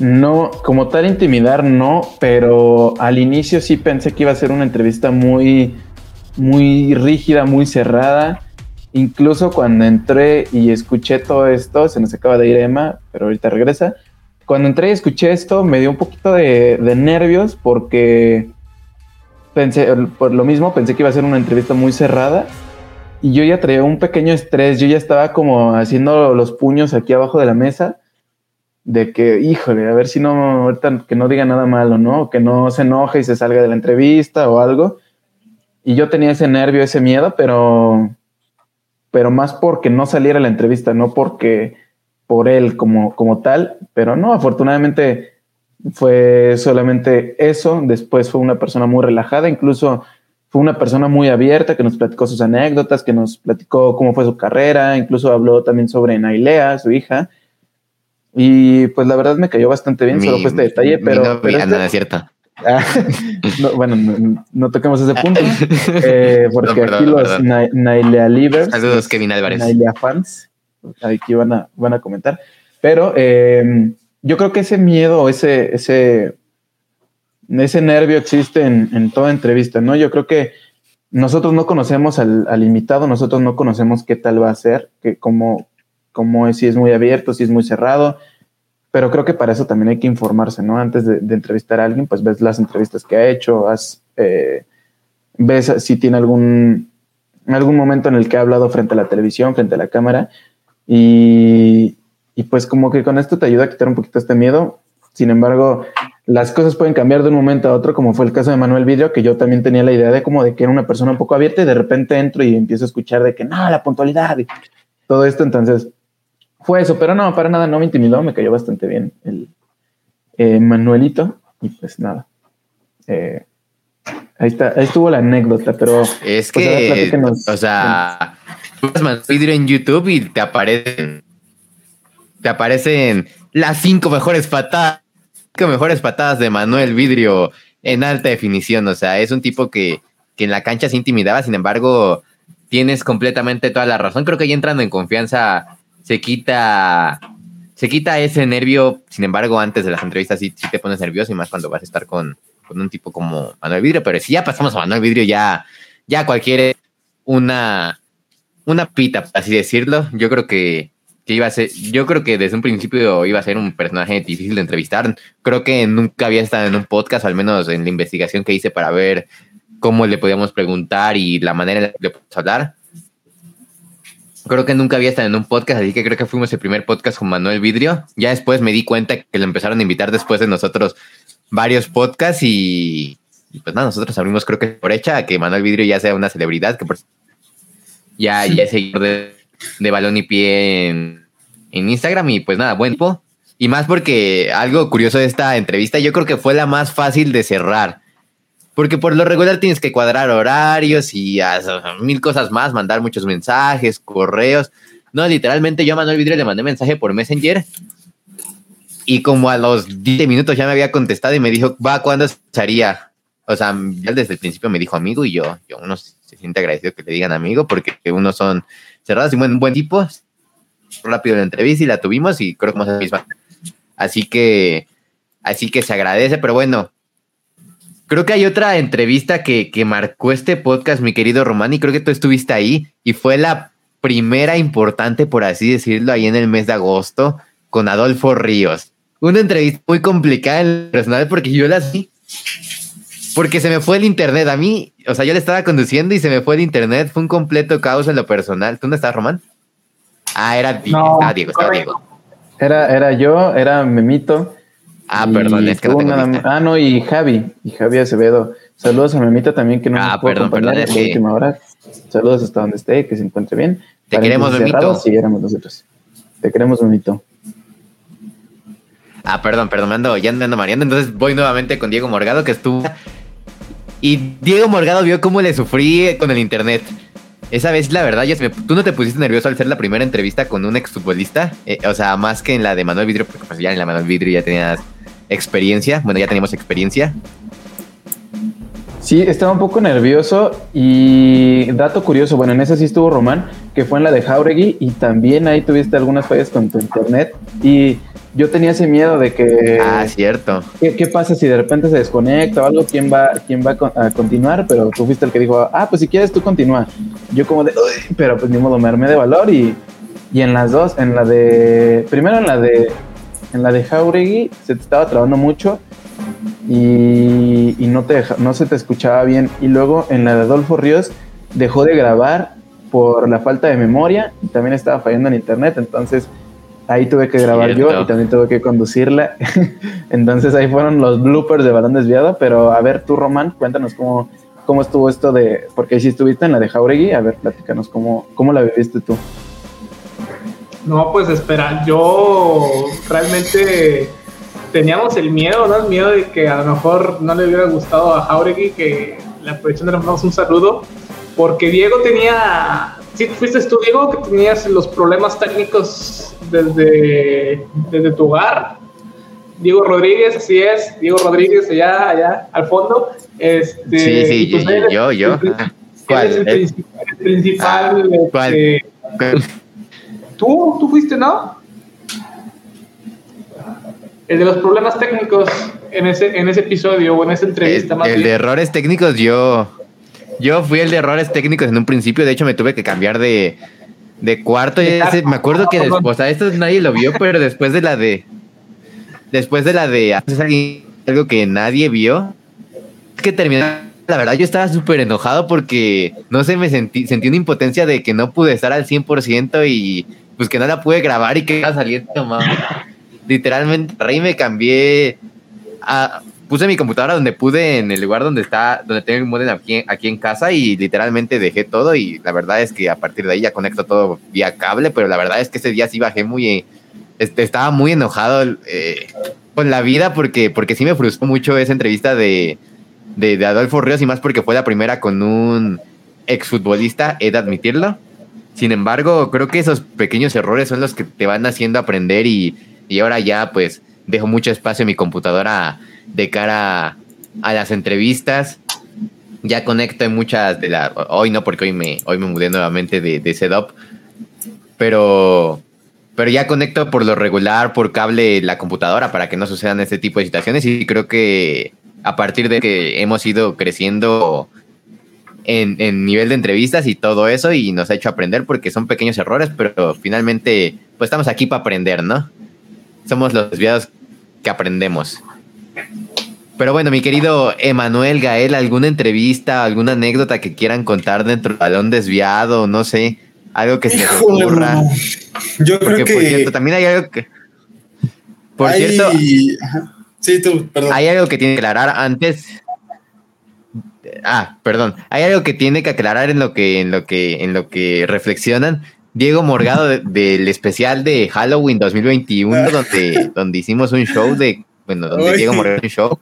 No, como tal intimidar no, pero al inicio sí pensé que iba a ser una entrevista muy, muy rígida, muy cerrada. Incluso cuando entré y escuché todo esto, se nos acaba de ir Emma, pero ahorita regresa cuando entré y escuché esto, me dio un poquito de, nervios porque pensé, por lo mismo, pensé que iba a ser una entrevista muy cerrada y yo ya traía un pequeño estrés, yo ya estaba como haciendo los puños aquí abajo de la mesa de que, híjole, a ver si no, ahorita que no diga nada malo, ¿no? Que no se enoje y se salga de la entrevista o algo. Y yo tenía ese nervio, ese miedo, pero, pero más porque no saliera la entrevista, no porque por él como, como tal, pero no, afortunadamente fue solamente eso, después fue una persona muy relajada, incluso fue una persona muy abierta que nos platicó sus anécdotas, que nos platicó cómo fue su carrera, incluso habló también sobre Nailea, su hija, y pues la verdad me cayó bastante bien, solo fue este detalle, pero... pero este, es cierto. bueno, no, toquemos ese punto, eh, porque aquí los Nailea Livers, Saludos, Kevin Álvarez. Nailea fans, aquí van a, van a comentar. Pero eh, yo creo que ese miedo, ese, ese, ese nervio existe en, toda entrevista, ¿no? Yo creo que nosotros no conocemos al, al, invitado, nosotros no conocemos qué tal va a ser, que cómo, cómo es, si es muy abierto, si es muy cerrado, pero creo que para eso también hay que informarse, ¿no? Antes de, entrevistar a alguien, pues ves las entrevistas que ha hecho, eh, ves si tiene algún, algún momento en el que ha hablado frente a la televisión, frente a la cámara, y, pues como que con esto te ayuda a quitar un poquito este miedo. Sin embargo, las cosas pueden cambiar de un momento a otro, como fue el caso de Manuel Vidrio, que yo también tenía la idea de como de que era una persona un poco abierta y de repente entro y empiezo a escuchar de que no, la puntualidad y todo esto. Entonces fue eso, pero no, para nada, no me intimidó, me cayó bastante bien el eh, Manuelito y pues nada. Eh, ahí está, ahí estuvo la anécdota, pero es pues, que, o sea, vidrio en YouTube y te aparecen. Te aparecen las cinco mejores patadas. Cinco mejores patadas de Manuel Vidrio en alta definición. O sea, es un tipo que, que en la cancha se intimidaba. Sin embargo, tienes completamente toda la razón. Creo que ya entrando en confianza se quita se quita ese nervio, sin embargo, antes de las entrevistas sí, te pones nervioso y más cuando vas a estar con, un tipo como Manuel Vidrio, pero si ya pasamos a Manuel Vidrio, ya, ya cualquier una, una pita, así decirlo, yo creo que, que iba a ser, yo creo que desde un principio iba a ser un personaje difícil de entrevistar. Creo que nunca había estado en un podcast, al menos en la investigación que hice para ver cómo le podíamos preguntar y la manera en la que le podíamos hablar creo que nunca había estado en un podcast, así que creo que fuimos el primer podcast con Manuel Vidrio. Ya después me di cuenta que lo empezaron a invitar después de nosotros varios podcasts y, pues nada, nosotros abrimos creo que por hecha que Manuel Vidrio ya sea una celebridad, que ya, ya de, balón y pie en, Instagram y pues nada, buen tiempo. Y más porque algo curioso de esta entrevista, yo creo que fue la más fácil de cerrar porque por lo regular tienes que cuadrar horarios y mil cosas más, mandar muchos mensajes, correos. No, literalmente yo a Manuel Vidrio le mandé mensaje por Messenger y como a los 10 minutos ya me había contestado y me dijo, va, ¿cuándo estaría? O sea, ya desde el principio me dijo amigo y yo, yo uno se siente agradecido que le digan amigo porque uno son cerrados y buen, buen tipo. Rápido la entrevista y la tuvimos y creo que más misma. Así que, así que se agradece, pero bueno, Creo que hay otra entrevista que, que marcó este podcast, mi querido Román, y creo que tú estuviste ahí, y fue la primera importante, por así decirlo, ahí en el mes de agosto, con Adolfo Ríos. Una entrevista muy complicada en el personal porque yo la vi, porque se me fue el internet. A mí, o sea, yo le estaba conduciendo y se me fue el internet. Fue un completo caos en lo personal. ¿Tú dónde estás, Román? Ah, era Diego, estaba Diego, estaba Diego. Era, era yo, era Memito. Ah, perdón, es que no tengo Ah, no, y Javi, y Javi Acevedo. Saludos a Memita también que no ah, perdón, perdón, es que... última hora. Saludos hasta donde esté, que se encuentre bien. Te queremos, Memito. Sí, éramos nosotros. Te queremos, Memito. Ah, perdón, perdón, me ando, ya ando mareando. Entonces voy nuevamente con Diego Morgado, que estuvo. Y Diego Morgado vio cómo le sufrí con el internet. Esa vez, la verdad, tú no te pusiste nervioso al ser la primera entrevista con un exfutbolista. Eh, o sea, más que en la de Manuel Vidrio, porque pues ya en la Manuel Vidrio ya tenías experiencia. Bueno, ya teníamos experiencia. Sí, estaba un poco nervioso y dato curioso, bueno, en esa sí estuvo Román, que fue en la de Jauregui y también ahí tuviste algunas fallas con tu internet y yo tenía ese miedo de que... Ah, cierto. ¿Qué, pasa si de repente se desconecta o algo? ¿Quién va, quién va a continuar? Pero tú fuiste el que dijo, ah, pues si quieres tú continúa. Yo como de, Uy", pero pues ni modo, me armé de valor y, y en las dos, en la de... Primero en la de en la de Jauregui se te estaba trabando mucho y, no, te no se te escuchaba bien. Y luego en la de Adolfo Ríos dejó de grabar por la falta de memoria y también estaba fallando en internet. Entonces ahí tuve que grabar yo y también tuve que conducirla. Entonces ahí fueron los bloopers de balón desviado. Pero a ver, tú, Román, cuéntanos cómo, cómo estuvo esto de. Porque si estuviste en la de Jauregui, a ver, platícanos cómo, cómo la viviste tú. No, pues espera, yo realmente teníamos el miedo, ¿no? El miedo de que a lo mejor no le hubiera gustado a Jauregui que la aprovechación le mandamos un saludo, porque Diego tenía, sí, fuiste tú, Diego, que tenías los problemas técnicos desde, desde tu hogar. Diego Rodríguez, así es, Diego Rodríguez, allá, allá, al fondo. Este, sí, sí, pues yo, yo, ¿Cuál? Es el, principal. ¿Cuál? Este, Tú, tú fuiste, ¿no? El de los problemas técnicos en ese, en ese episodio o en esa entrevista. El, el de errores técnicos, yo, yo fui el de errores técnicos en un principio. De hecho, me tuve que cambiar de, de cuarto. me acuerdo que después, o sea, esto nadie lo vio, pero después de la de. Después de la de algo que nadie vio, es que terminó. La verdad, yo estaba súper enojado porque no sé, me sentí, sentí una impotencia de que no pude estar al 100% y pues que no la pude grabar y que iba saliendo mal. Literalmente, rey me cambié. Puse mi computadora donde pude, en el lugar donde está, donde tengo el modem aquí, aquí en casa y literalmente dejé todo y la verdad es que a partir de ahí ya conecto todo vía cable, pero la verdad es que ese día sí bajé muy, este, estaba muy enojado eh, con la vida porque, porque sí me frustró mucho esa entrevista de, de, de Adolfo Ríos y más porque fue la primera con un exfutbolista, he de admitirlo. Sin embargo, creo que esos pequeños errores son los que te van haciendo aprender y, ahora ya pues dejo mucho espacio en mi computadora de cara a, las entrevistas. Ya conecto en muchas de las... Hoy no, porque hoy me, hoy me mudé nuevamente de, de setup. Pero, pero ya conecto por lo regular por cable la computadora para que no sucedan este tipo de situaciones y creo que a partir de que hemos ido creciendo en, en, nivel de entrevistas y todo eso y nos ha hecho aprender porque son pequeños errores, pero finalmente pues estamos aquí para aprender, ¿no? Somos los desviados que aprendemos. Pero bueno, mi querido Emanuel Gael, ¿alguna entrevista, alguna anécdota que quieran contar dentro del balón desviado? No sé, algo que se les ocurra. Yo creo que. Por cierto, también hay algo que. Por hay... cierto. Sí, tú, perdón. Hay algo que tiene que aclarar antes. Ah, perdón. Hay algo que tiene que aclarar en lo que, en lo que, en lo que reflexionan. Diego Morgado de, del especial de Halloween 2021, donde, donde hicimos un show de, bueno, donde Oye. Diego Morgado un show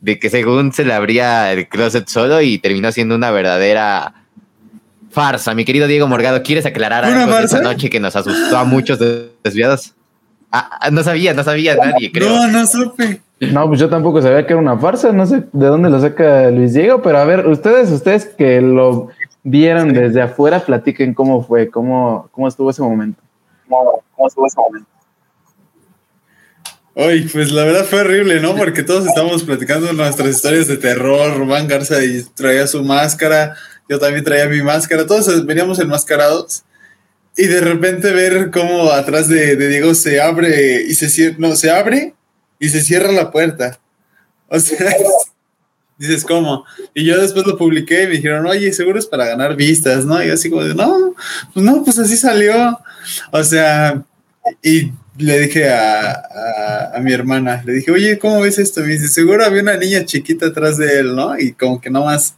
de que según se le abría el closet solo y terminó siendo una verdadera farsa. Mi querido Diego Morgado, ¿quieres aclarar algo de esa noche que nos asustó a muchos desviados? Ah, no sabía, no sabía nadie, creo. No, no supe. No, pues yo tampoco sabía que era una farsa, no sé de dónde lo saca Luis Diego, pero a ver, ustedes, ustedes que lo vieron desde afuera, platiquen cómo fue, cómo, cómo estuvo ese momento. ¿Cómo, cómo estuvo ese momento? Oye, pues la verdad fue horrible, ¿no? Porque todos estábamos platicando nuestras historias de terror. Román Garza y traía su máscara, yo también traía mi máscara, todos veníamos enmascarados. Y de repente ver cómo atrás de, de Diego se abre y se cierra, no, se abre y se cierra la puerta. O sea, dices, ¿cómo? Y yo después lo publiqué y me dijeron, oye, seguro es para ganar vistas, ¿no? Y así como de, no, pues no, pues así salió. O sea, y le dije a, a, mi hermana, le dije, oye, ¿cómo ves esto? Me dice, seguro había una niña chiquita atrás de él, ¿no? Y como que nomás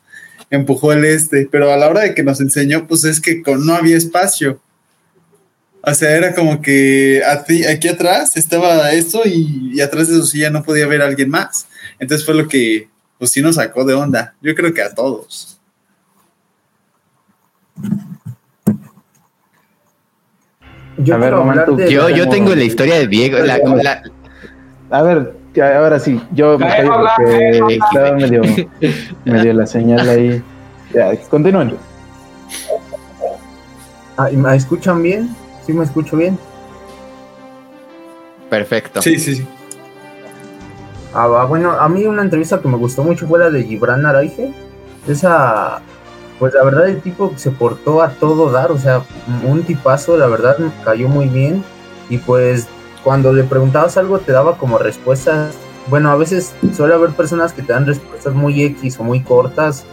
empujó el este, pero a la hora de que nos enseñó, pues es que con, no había espacio. O sea, era como que a ti, aquí atrás estaba esto y, y, atrás de su silla no podía ver a alguien más. Entonces fue lo que, pues sí nos sacó de onda. Yo creo que a todos. Yo, a ver, momento, de, yo, yo tengo la historia de Diego. La, la... A ver, ahora sí, yo me callo porque estaba medio, medio la señal ahí. Ya, continúen. Ah, ¿Me escuchan bien? ¿Sí me escucho bien? Perfecto. Sí, sí, sí. Ah, bueno, a mí una entrevista que me gustó mucho fue la de Gibran Araige. Esa, pues la verdad el tipo se portó a todo dar, o sea, un tipazo, la verdad cayó muy bien. Y pues cuando le preguntabas algo te daba como respuestas. Bueno, a veces suele haber personas que te dan respuestas muy X o muy cortas,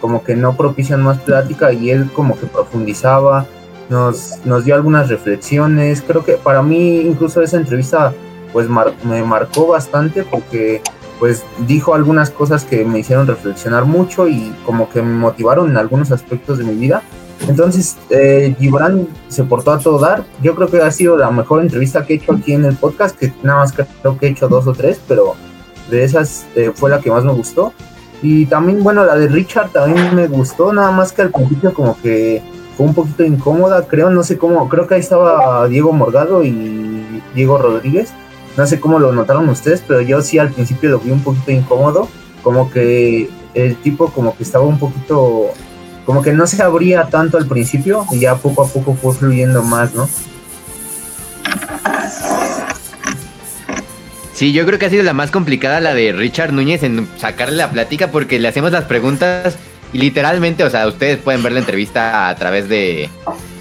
como que no propician más plática y él como que profundizaba nos, nos dio algunas reflexiones. Creo que para mí incluso esa entrevista pues me marcó bastante porque pues dijo algunas cosas que me hicieron reflexionar mucho y como que me motivaron en algunos aspectos de mi vida. Entonces, eh, Gibran se portó a todo dar. Yo creo que ha sido la mejor entrevista que he hecho aquí en el podcast, que nada más creo que he hecho dos o tres, pero de esas eh, fue la que más me gustó. Y también, bueno, la de Richard también me gustó, nada más que al principio como que fue un poquito incómoda, creo, no sé cómo, creo que ahí estaba Diego Morgado y Diego Rodríguez, no sé cómo lo notaron ustedes, pero yo sí al principio lo vi un poquito incómodo, como que el tipo como que estaba un poquito, como que no se abría tanto al principio y ya poco a poco fue fluyendo más, ¿no? Sí, yo creo que ha sido la más complicada la de Richard Núñez en sacarle la plática porque le hacemos las preguntas y literalmente, o sea, ustedes pueden ver la entrevista a través de,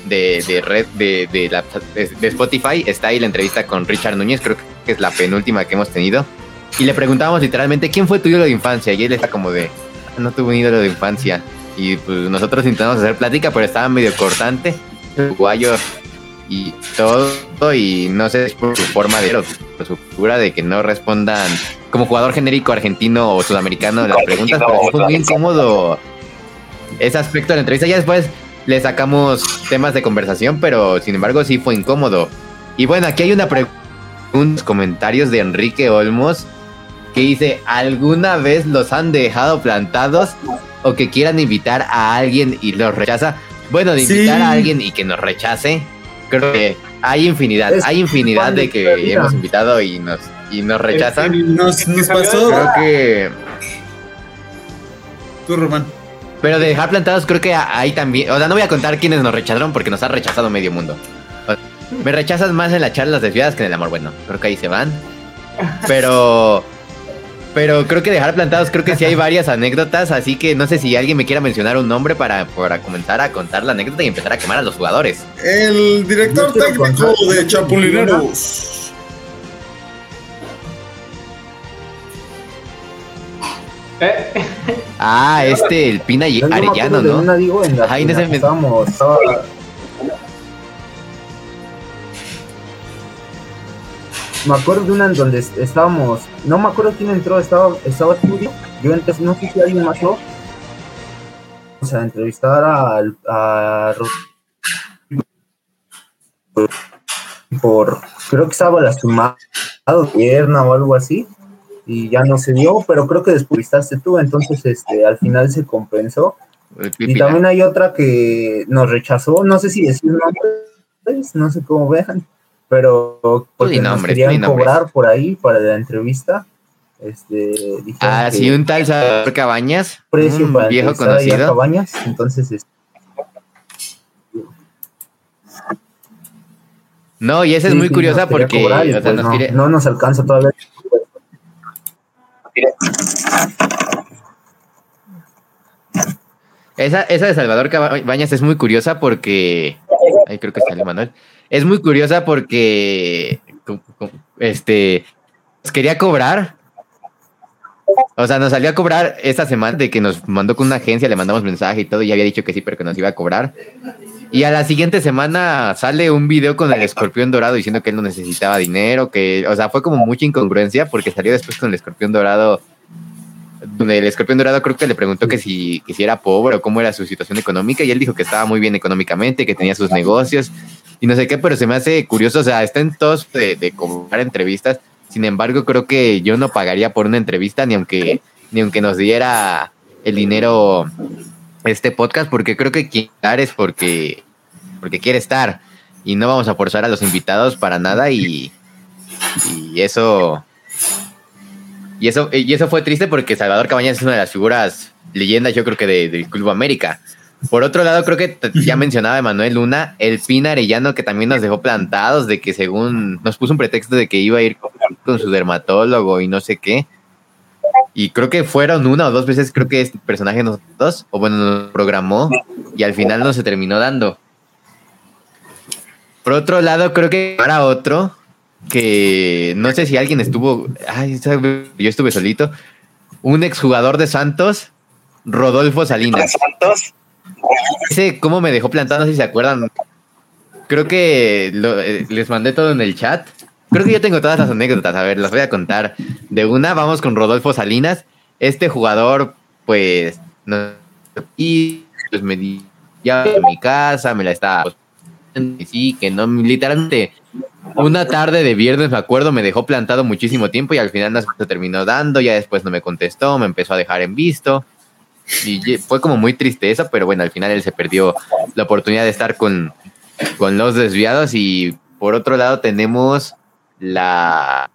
de, de red de, de, la, de, Spotify. Está ahí la entrevista con Richard Núñez, creo que es la penúltima que hemos tenido. Y le preguntábamos literalmente, ¿quién fue tu ídolo de infancia? Y él está como de, no tuve un ídolo de infancia. Y pues nosotros intentamos hacer plática, pero estaba medio cortante, uruguayo y todo. Y no sé por su forma de, por su figura de que no respondan como jugador genérico argentino o sudamericano las preguntas, pero fue muy incómodo ese aspecto de la entrevista. Ya después le sacamos temas de conversación, pero sin embargo sí fue incómodo. Y bueno, aquí hay una pregunta, unos comentarios de Enrique Olmos que dice, ¿alguna vez los han dejado plantados o que quieran invitar a alguien y los rechaza? Bueno, de invitar sí. a alguien y que nos rechace, creo que hay infinidad, es hay infinidad de que hemos invitado y nos, y nos rechazan. Nos, nos pasó. Creo que... Tú, Román. Pero de dejar plantados creo que hay también, o sea, no voy a contar quiénes nos rechazaron porque nos ha rechazado medio mundo. Me rechazas más en las charlas desviadas que en el amor. Bueno, creo que ahí se van. Pero. Pero creo que dejar plantados, creo que sí hay varias anécdotas. Así que no sé si alguien me quiera mencionar un nombre para, para comenzar a contar la anécdota y empezar a quemar a los jugadores. El director técnico contar- de Chapulineros. Eh, Ah, este, el Pina y no Arellano, de ¿no? digo, en la, Ajá, y en en la ese que me- estábamos, estaba- Me acuerdo de una en donde est- estábamos, no me acuerdo quién entró, estaba, estaba Tulio, yo entré, no sé si alguien más entró. O sea, entrevistar a, Ro- por, creo que estaba lastimado, pierna o algo así, y ya no se dio, pero creo que después entrevistaste tú, entonces este, al final se compensó. Y también hay otra que nos rechazó, no sé si decir nombres, no sé cómo vean, pero porque nos querían cobrar por ahí para la entrevista. Este, Ah, sí, un tal Salvador Cabañas, precio un para viejo ahí conocido. Cabañas, entonces este, No, y esa es sí, muy curiosa nos porque cobrar y o sea, pues nos no, quiere- no nos alcanza todavía. Esa, esa de Salvador Cabañas es muy curiosa porque. Ay, creo que sale Manuel. Es muy curiosa porque. Este. Nos quería cobrar. O sea, nos salió a cobrar esta semana de que nos mandó con una agencia, le mandamos mensaje y todo, y había dicho que sí, pero que nos iba a cobrar. Y a la siguiente semana sale un video con el escorpión dorado diciendo que él no necesitaba dinero, que, o sea, fue como mucha incongruencia porque salió después con el escorpión dorado donde el escorpión dorado creo que le preguntó que si, que si era pobre o cómo era su situación económica y él dijo que estaba muy bien económicamente, que tenía sus negocios y no sé qué, pero se me hace curioso, o sea, está en todos de, de cobrar entrevistas, sin embargo creo que yo no pagaría por una entrevista ni aunque, ni aunque nos diera el dinero este podcast, porque creo que quien dar es porque, porque quiere estar y no vamos a forzar a los invitados para nada y, y eso... Y eso, y eso fue triste porque Salvador Cabañas es una de las figuras leyendas, yo creo que de- del Club América. Por otro lado, creo que ya mencionaba Emanuel Luna, el Pina Arellano que también nos dejó plantados de que según nos puso un pretexto de que iba a ir con, con su dermatólogo y no sé qué. Y creo que fueron una o dos veces, creo que este personaje nos dos, o bueno, nos programó y al final no se terminó dando. Por otro lado, creo que para otro que no sé si alguien estuvo, ay, yo estuve solito, un exjugador de Santos, Rodolfo Salinas. Ese, ¿cómo me dejó sé si se acuerdan. Creo que eh, les mandé todo en el chat. Creo que yo tengo todas las anécdotas. A ver, las voy a contar. De una, vamos con Rodolfo Salinas. Este jugador, pues, y pues me di ya en mi casa, me la estaba sí, que no, literalmente una tarde de viernes, me acuerdo, me dejó plantado muchísimo tiempo y al final no se terminó dando, ya después no me contestó, me empezó a dejar en visto. Y fue como muy triste eso, pero bueno, al final él se perdió la oportunidad de estar con, con los desviados. Y por otro lado tenemos la...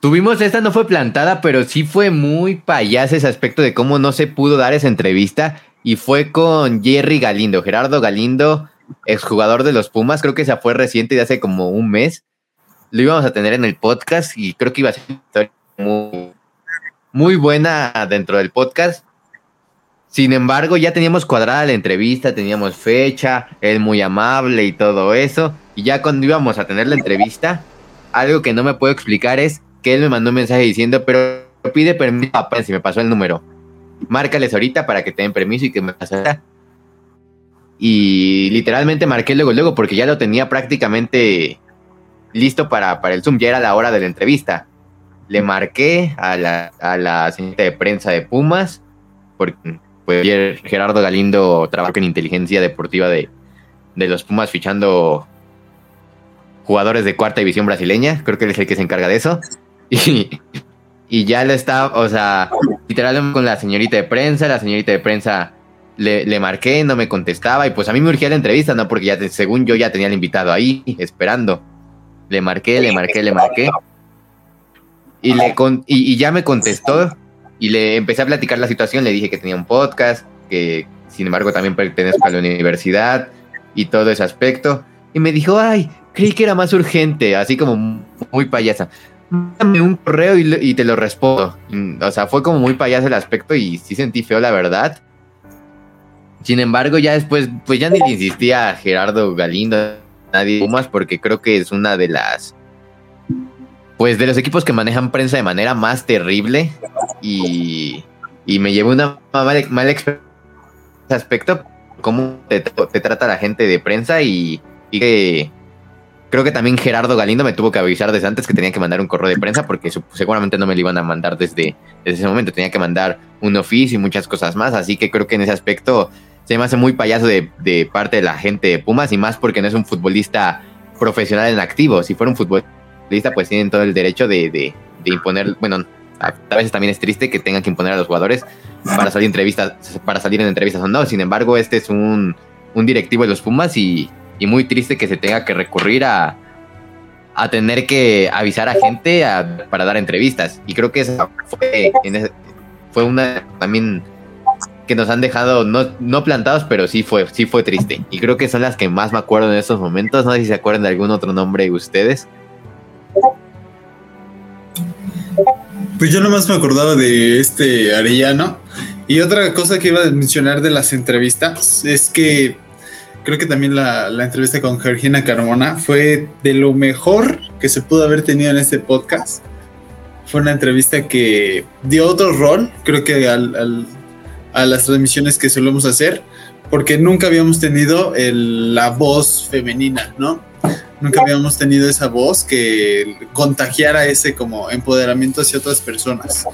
Tuvimos esta, no fue plantada, pero sí fue muy payasa ese aspecto de cómo no se pudo dar esa entrevista. Y fue con Jerry Galindo, Gerardo Galindo, exjugador de los Pumas, creo que esa fue reciente de hace como un mes. Lo íbamos a tener en el podcast y creo que iba a ser muy, muy buena dentro del podcast. Sin embargo, ya teníamos cuadrada la entrevista, teníamos fecha, él muy amable y todo eso. Y ya cuando íbamos a tener la entrevista, algo que no me puedo explicar es que él me mandó un mensaje diciendo, pero pide permiso Prensa y me pasó el número. Márcales ahorita para que te den permiso y que me pase ahorita. Y literalmente marqué luego, luego, porque ya lo tenía prácticamente listo para, para el Zoom, ya era la hora de la entrevista. Le marqué a la, a la señorita de prensa de Pumas, porque pues, Gerardo Galindo trabaja en inteligencia deportiva de, de los Pumas fichando jugadores de cuarta división brasileña, creo que él es el que se encarga de eso. Y, y ya lo está, o sea, literalmente con la señorita de prensa, la señorita de prensa le, le marqué, no me contestaba y pues a mí me urgía la entrevista, ¿no? Porque ya según yo ya tenía el invitado ahí esperando. Le marqué, le marqué, le marqué. Y, le con- y, y ya me contestó y le empecé a platicar la situación, le dije que tenía un podcast, que sin embargo también pertenezco a la universidad y todo ese aspecto. y me dijo, ay, creí que era más urgente, así como muy payasa. Mándame un correo y, te lo respondo. O sea, fue como muy payasa el aspecto y sí sentí feo, la verdad. Sin embargo, ya después, pues ya ni le insistía a Gerardo Galindo, nadie más, porque creo que es una de las pues de los equipos que manejan prensa de manera más terrible y, y me llevó una mala, mala experiencia aspecto, cómo te, trata la gente de prensa y, que creo que también Gerardo Galindo me tuvo que avisar desde antes que tenía que mandar un correo de prensa porque seguramente no me lo iban a mandar desde, desde ese momento, tenía que mandar un oficio y muchas cosas más, así que creo que en ese aspecto se me hace muy payaso de, de parte de la gente de Pumas y más porque no es un futbolista profesional en activo, si fuera un futbolista pues tienen todo el derecho de, imponer, bueno, a, veces también es triste que tengan que imponer a los jugadores para salir entrevistas, para salir en entrevistas o no. Sin embargo, este es un, directivo de los Pumas y, muy triste que se tenga que recurrir a, a tener que avisar a gente para dar entrevistas. Y creo que esa fue, fue una también que nos han dejado no, no plantados, pero sí fue, sí fue triste. Y creo que son las que más me acuerdo en estos momentos. No sé si se acuerdan de algún otro nombre de ustedes. Pues yo nomás me acordaba de este Arellano. Y otra cosa que iba a mencionar de las entrevistas es que creo que también la, entrevista con Georgina Carmona fue de lo mejor que se pudo haber tenido en este podcast. Fue una entrevista que dio otro rol, creo que a las transmisiones que solemos hacer, porque nunca habíamos tenido la voz femenina, ¿no? Nunca habíamos tenido esa voz que contagiara ese como empoderamiento hacia otras personas.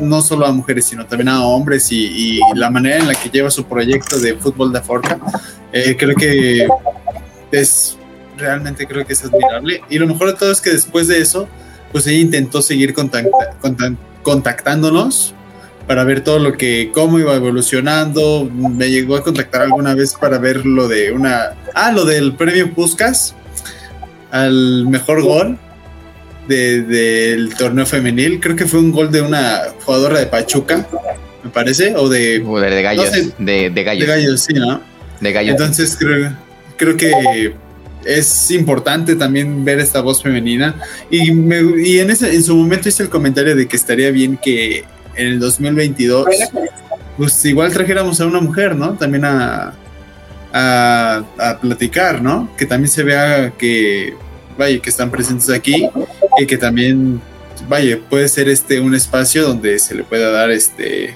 No, solo a mujeres, sino también a hombres y, la manera en la que lleva su proyecto de fútbol de Forca. Eh, creo que es realmente creo que es admirable. Y lo mejor de todo es que después de eso, pues ella intentó seguir contactándonos para ver todo lo que, cómo iba evolucionando. Me llegó a contactar alguna vez para ver lo de una, ah, lo del premio Puskas al mejor gol del torneo femenil. Creo que fue un gol de una jugadora de Pachuca, me parece, o de... de, gallos, de, gallos. De gallos, sí, ¿no? De gallos. Entonces creo, creo que es importante también ver esta voz femenina. Y, y en, ese, en su momento hice el comentario de que estaría bien que en el 2022, pues igual trajéramos a una mujer, ¿no? También a, a, platicar, ¿no? Que también se vea que vaya, que están presentes aquí y que también, vaya, puede ser este un espacio donde se le pueda dar este,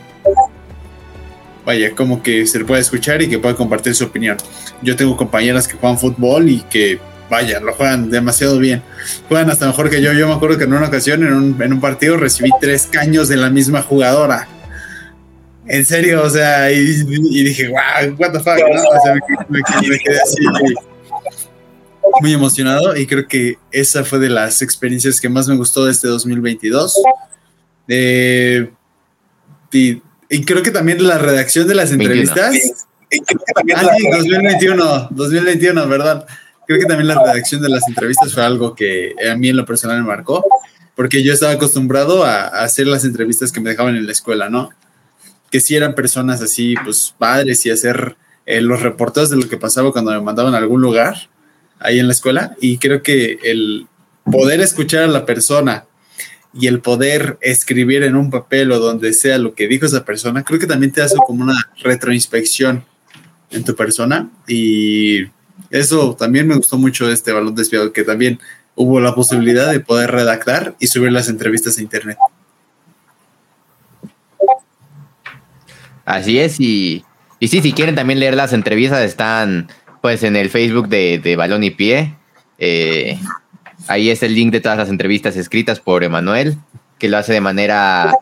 vaya, como que se le pueda escuchar y que pueda compartir su opinión. Yo tengo compañeras que juegan fútbol y que, vaya, lo juegan demasiado bien. Juegan hasta mejor que yo. Yo me acuerdo que en una ocasión, en un, en un partido, recibí tres caños de la misma jugadora. En serio, o sea, y, dije, wow, what the fuck, ¿no? O sea, me, me quedé así muy emocionado y creo que esa fue de las experiencias que más me gustó de este 2022. Eh, y, creo que también la redacción de las entrevistas. ah, sí, 2021, 2021, ¿verdad? Creo que también la redacción de las entrevistas fue algo que a mí en lo personal me marcó, porque yo estaba acostumbrado a, hacer las entrevistas que me dejaban en la escuela, ¿no? Que si eran personas así, pues padres y hacer eh, los reportes de lo que pasaba cuando me mandaban a algún lugar ahí en la escuela y creo que el poder escuchar a la persona y el poder escribir en un papel o donde sea lo que dijo esa persona, creo que también te hace como una retroinspección en tu persona y eso también me gustó mucho de este balón desviado, que también hubo la posibilidad de poder redactar y subir las entrevistas a internet. Así es, y, y sí, si quieren también leer las entrevistas, están pues en el Facebook de, Balón y Pie. Eh, ahí es el link de todas las entrevistas escritas por Emanuel, que lo hace de manera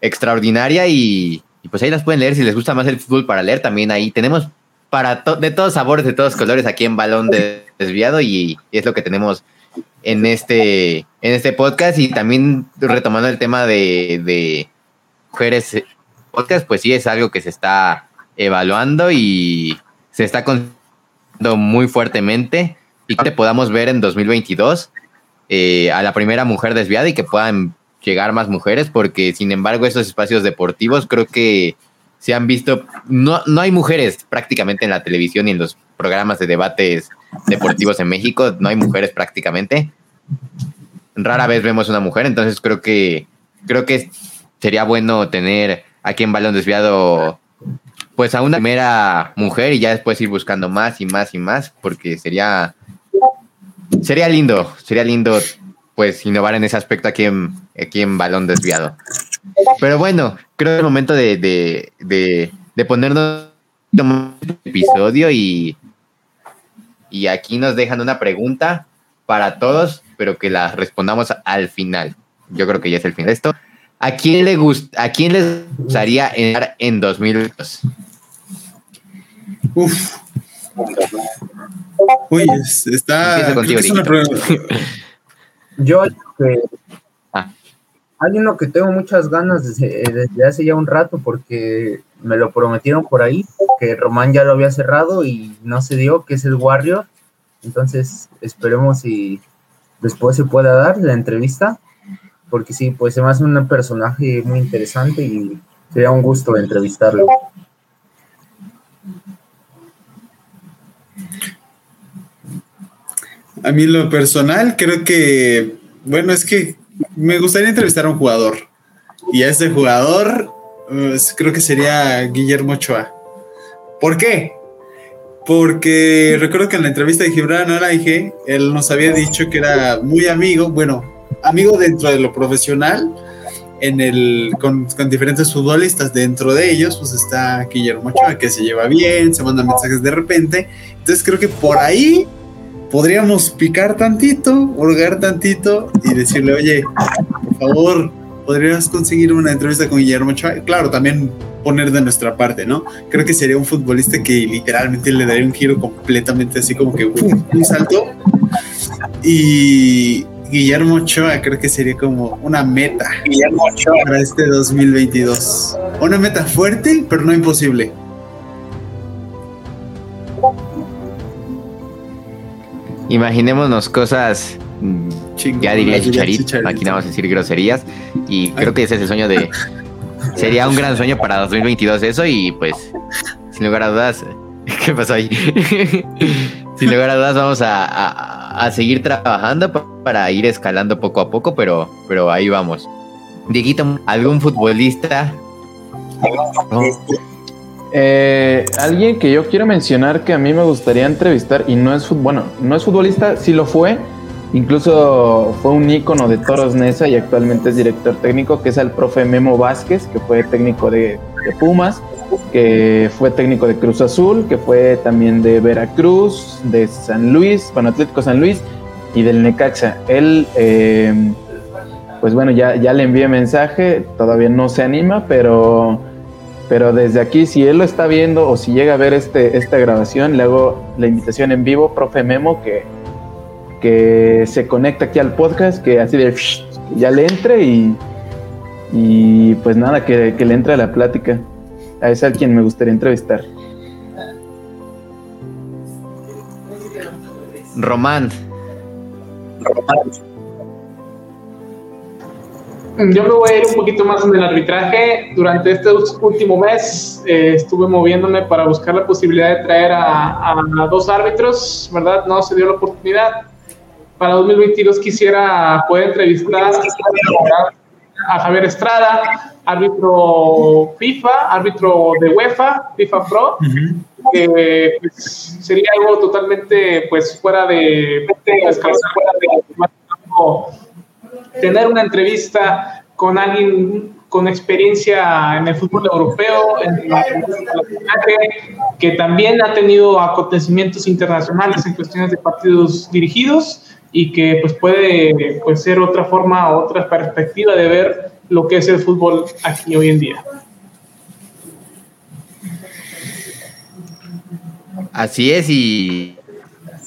extraordinaria y, pues ahí las pueden leer si les gusta más el fútbol para leer. También ahí tenemos para de todos sabores, de todos colores aquí en Balón Desviado y, es lo que tenemos en este, en este podcast y también retomando el tema de, de mujeres podcast, pues sí es algo que se está evaluando y se está con muy fuertemente y que podamos ver en 2022 eh, a la primera mujer desviada y que puedan llegar más mujeres, porque sin embargo esos espacios deportivos creo que se han visto, no, no hay mujeres prácticamente en la televisión y en los programas de debates deportivos en México, no hay mujeres prácticamente. Rara vez vemos una mujer, entonces creo que creo que sería bueno tener aquí en Balón Desviado pues a una primera mujer y ya después ir buscando más y más y más, porque sería sería lindo, sería lindo pues innovar en ese aspecto aquí en, aquí en Balón Desviado. Pero bueno, creo que es el momento de, de, de, ponernos episodio y, y aquí nos dejan una pregunta para todos, pero que la respondamos al final. Yo creo que ya es el fin de esto. ¿A quién le gusta, a quién les gustaría entrar en 2002? Uf. Uy, está. Contigo, es una pregunta. Yo que Ah. hay uno que tengo muchas ganas desde, desde hace ya un rato porque me lo prometieron por ahí, que Román ya lo había cerrado y no se dio, que es el Warrior. Entonces esperemos si después se pueda dar la entrevista, porque sí, pues se me hace un personaje muy interesante y sería un gusto entrevistarlo. A mí lo personal creo que, bueno, es que me gustaría entrevistar a un jugador. Y a ese jugador uh, creo que sería Guillermo Ochoa. ¿Por qué? Porque recuerdo que en la entrevista de Gibran Araige, él nos había dicho que era muy amigo, bueno, amigo dentro de lo profesional, en el, con, diferentes futbolistas. Dentro de ellos, pues está Guillermo Ochoa, que se lleva bien, se manda mensajes de repente. Entonces creo que por ahí podríamos picar tantito, hurgar tantito y decirle, oye, por favor, podrías conseguir una entrevista con Guillermo Ochoa. Claro, también poner de nuestra parte, ¿no? Creo que sería un futbolista que literalmente le daría un giro completamente así como que ¡pum! un salto. Y Guillermo Ochoa creo que sería como una meta Guillermo Ochoa. para este 2022. Una meta fuerte, pero no imposible. Imaginémonos cosas, mm, ya diría Chicharito, aquí no vamos a decir groserías, y creo que ese es el sueño de... Sería un gran sueño para 2022 eso y pues, sin lugar a dudas, ¿qué pasó ahí? sin lugar a dudas vamos a, a- a seguir trabajando pa- para ir escalando poco a poco, pero, pero ahí vamos. Dieguito, ¿algún futbolista? No. Eh, alguien que yo quiero mencionar que a mí me gustaría entrevistar y no es bueno, no es futbolista, sí lo fue. Incluso fue un ícono de Toros Nesa y actualmente es director técnico, que es el profe Memo Vázquez, que fue técnico de, de Pumas, que fue técnico de Cruz Azul, que fue también de Veracruz, de San Luis, bueno, Atlético San Luis y del Necaxa. Él, eh, pues bueno, ya, ya le envié mensaje, todavía no se anima, pero pero desde aquí, si él lo está viendo o si llega a ver este, esta grabación, le hago la invitación en vivo, profe Memo, que, que se conecta aquí al podcast, que así de ya le entre y, y pues nada, que, que le entre a la plática. A ese al quien me gustaría entrevistar. Román, Yo me voy a ir un poquito más en el arbitraje. Durante este último mes eh, estuve moviéndome para buscar la posibilidad de traer a, a dos árbitros, ¿verdad? No se dio la oportunidad. Para 2022 quisiera poder entrevistar a Javier Estrada, árbitro FIFA, árbitro de UEFA, FIFA Pro, que pues, sería algo totalmente pues fuera de, fuera de tener una entrevista con alguien con experiencia en el fútbol europeo, en que también ha tenido acontecimientos internacionales en cuestiones de partidos dirigidos y que pues puede pues, ser otra forma, otra perspectiva de ver lo que es el fútbol aquí hoy en día. Así es, y,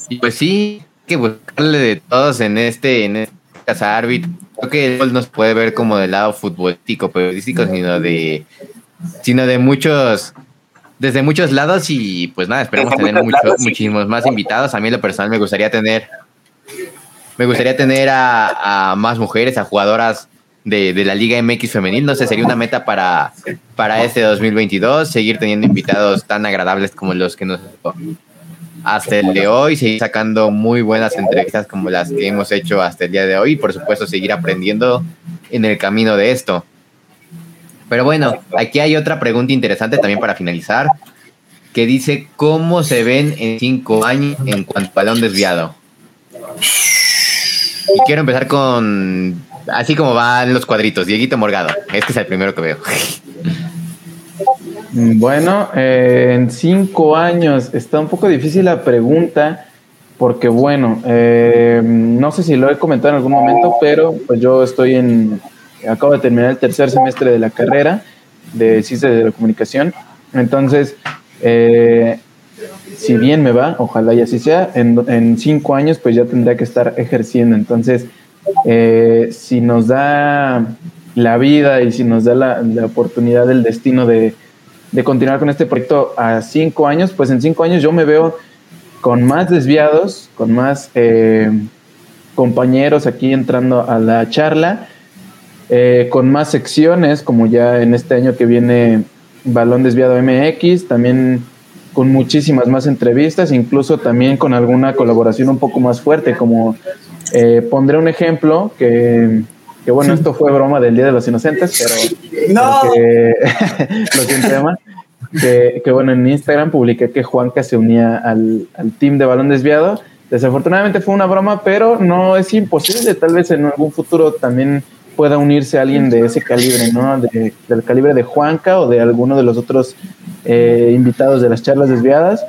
y pues sí, hay que buscarle de todos en este, en este casa árbitro. Creo que el fútbol no se puede ver como del lado futbolístico, periodístico, sino de, sino de muchos, desde muchos lados y pues nada, esperemos Desde tener mucho- lados, sí. muchísimos más invitados. A mí en lo personal me gustaría tener, me gustaría tener a, más mujeres, a jugadoras de, de la Liga MX femenil. No sé, sería una meta para, para este 2022, seguir teniendo invitados tan agradables como los que nos hasta el de hoy, seguir sacando muy buenas entrevistas como las que hemos hecho hasta el día de hoy y por supuesto seguir aprendiendo en el camino de esto. Pero bueno, aquí hay otra pregunta interesante también para finalizar, que dice, ¿cómo se ven en cinco años en cuanto a balón desviado? Y quiero empezar con, así como van los cuadritos, Dieguito Morgado, este es el primero que veo. Bueno, eh, en cinco años. Está un poco difícil la pregunta porque bueno, eh, no sé si lo he comentado en algún momento, pero pues yo estoy en, acabo de terminar el tercer semestre de la carrera de Ciencias de la Comunicación, entonces, eh, si bien me va, ojalá y así sea, en, cinco años pues ya tendría que estar ejerciendo, entonces, si nos da la vida y si nos da la, oportunidad del destino de de continuar con este proyecto a cinco años, pues en cinco años yo me veo con más desviados, con más eh, compañeros aquí entrando a la charla, eh, con más secciones, como ya en este año que viene Balón Desviado MX, también con muchísimas más entrevistas, incluso también con alguna colaboración un poco más fuerte, como eh, pondré un ejemplo que que bueno, esto fue broma del Día de los Inocentes, pero no. que, lo siento más. Que, que, bueno, en Instagram publiqué que Juanca se unía al, al, team de balón desviado. Desafortunadamente fue una broma, pero no es imposible. Tal vez en algún futuro también pueda unirse alguien de ese calibre, ¿no? De, del calibre de Juanca o de alguno de los otros eh, invitados de las charlas desviadas.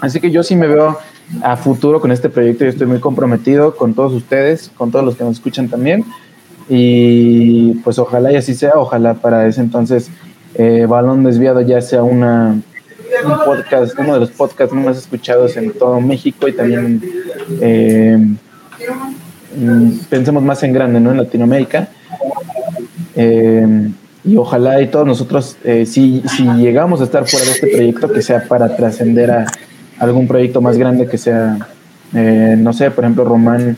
Así que yo sí me veo a futuro con este proyecto y estoy muy comprometido con todos ustedes, con todos los que nos escuchan también. Y pues ojalá y así sea, ojalá para ese entonces eh, Balón Desviado ya sea una, un podcast, uno de los podcasts más escuchados en todo México y también eh, pensemos más en grande, ¿no? En Latinoamérica. Eh, y ojalá y todos nosotros, eh, si, si llegamos a estar fuera de este proyecto, que sea para trascender a algún proyecto más grande, que sea, eh, no sé, por ejemplo, Román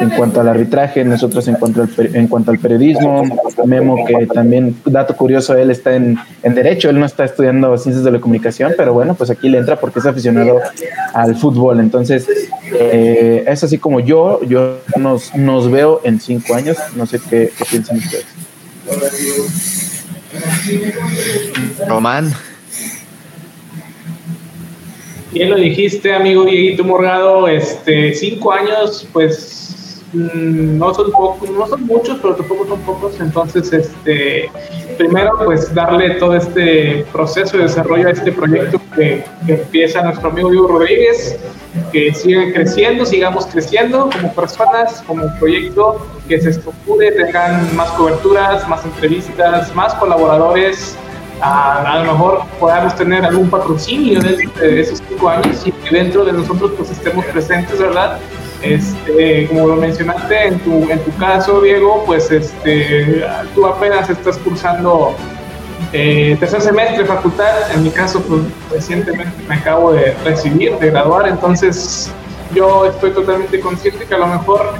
en cuanto al arbitraje, nosotros en cuanto al, en cuanto al periodismo, Memo que también, dato curioso, él está en, en, Derecho, él no está estudiando Ciencias de la Comunicación, pero bueno, pues aquí le entra porque es aficionado al fútbol. Entonces, eh, es así como yo, yo nos, nos veo en cinco años, no sé qué, qué piensan ustedes. Román. Bien lo dijiste, amigo Dieguito Morgado, este, cinco años, pues no son pocos, no son muchos, pero tampoco son pocos. Entonces, este, primero, pues darle todo este proceso de desarrollo a este proyecto que, empieza nuestro amigo Diego Rodríguez, que siga creciendo, sigamos creciendo como personas, como proyecto, que se estructure, tengan más coberturas, más entrevistas, más colaboradores. A, a, lo mejor podamos tener algún patrocinio de, de esos cinco años y que dentro de nosotros pues estemos presentes, ¿verdad? Este, como lo mencionaste en tu, en tu caso, Diego, pues este, tú apenas estás cursando eh, tercer semestre de facultad. En mi caso, pues recientemente me acabo de recibir, de graduar, entonces yo estoy totalmente consciente que a lo mejor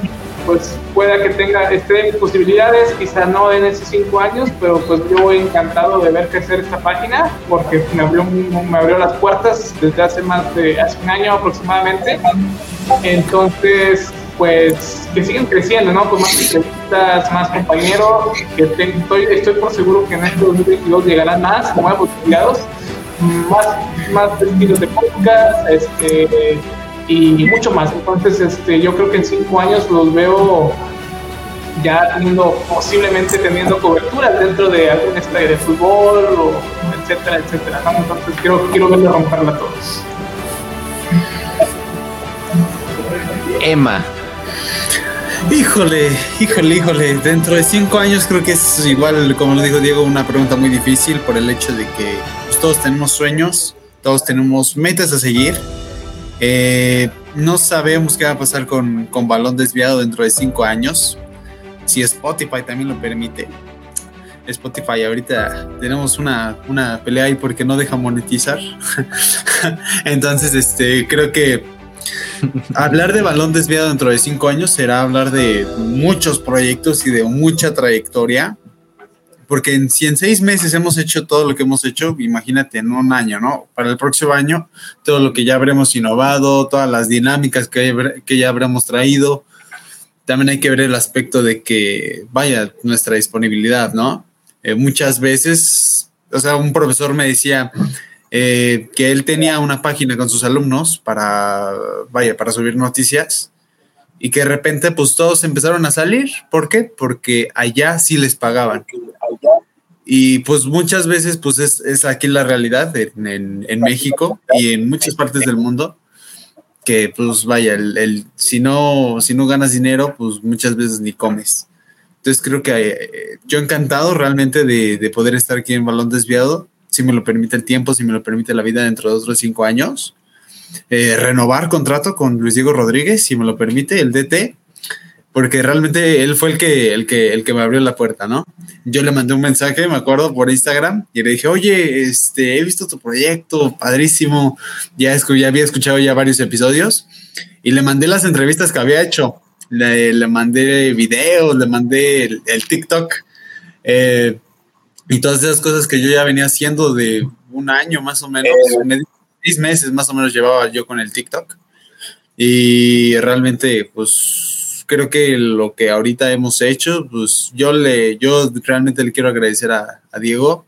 pues pueda que tenga este, posibilidades, quizá no en esos cinco años, pero pues yo voy encantado de ver crecer esta página porque me abrió, me abrió las puertas desde hace más de hace un año aproximadamente. Entonces, pues que sigan creciendo, ¿no? Con más entrevistas, más compañeros, que estoy, estoy por seguro que en este 2022 llegarán más nuevos invitados, más, más estilos de podcast, este y mucho más. Entonces, este, yo creo que en cinco años los veo ya teniendo, posiblemente teniendo cobertura dentro de algún estadio de fútbol, o etcétera, etcétera. Entonces, quiero, quiero verle romperla a todos. Emma. Híjole, híjole, híjole. Dentro de cinco años creo que es igual, como lo dijo Diego, una pregunta muy difícil por el hecho de que pues, todos tenemos sueños, todos tenemos metas a seguir eh, no sabemos qué va a pasar con, con, balón desviado dentro de cinco años. Si Spotify también lo permite. Spotify ahorita tenemos una, una pelea ahí porque no deja monetizar. Entonces, este, creo que hablar de balón desviado dentro de cinco años será hablar de muchos proyectos y de mucha trayectoria porque en, si en seis meses hemos hecho todo lo que hemos hecho, imagínate en un año, ¿no? Para el próximo año, todo lo que ya habremos innovado, todas las dinámicas que, que ya habremos traído. También hay que ver el aspecto de que, vaya, nuestra disponibilidad, ¿no? Eh, muchas veces, o sea, un profesor me decía eh, que él tenía una página con sus alumnos para, vaya, para subir noticias y que de repente pues todos empezaron a salir. ¿Por qué? Porque allá sí les pagaban. Y pues muchas veces pues es, aquí la realidad en, México y en muchas partes del mundo que pues vaya, el, si, no, si no ganas dinero pues muchas veces ni comes. Entonces creo que eh, yo encantado realmente de, de, poder estar aquí en Balón Desviado, si me lo permite el tiempo, si me lo permite la vida dentro de otros cinco años. Eh, renovar contrato con Luis Diego Rodríguez, si me lo permite, el DT, porque realmente él fue el que, el que, el que me abrió la puerta, ¿no? Yo le mandé un mensaje, me acuerdo, por Instagram, y le dije, oye, este, he visto tu proyecto, padrísimo, ya, ya había escuchado ya varios episodios, y le mandé las entrevistas que había hecho, le, le mandé videos, le mandé el, TikTok, eh, y todas esas cosas que yo ya venía haciendo de un año más o menos. Eh, seis meses más o menos llevaba yo con el TikTok. Y realmente, pues creo que lo que ahorita hemos hecho, pues yo le, yo realmente le quiero agradecer a, Diego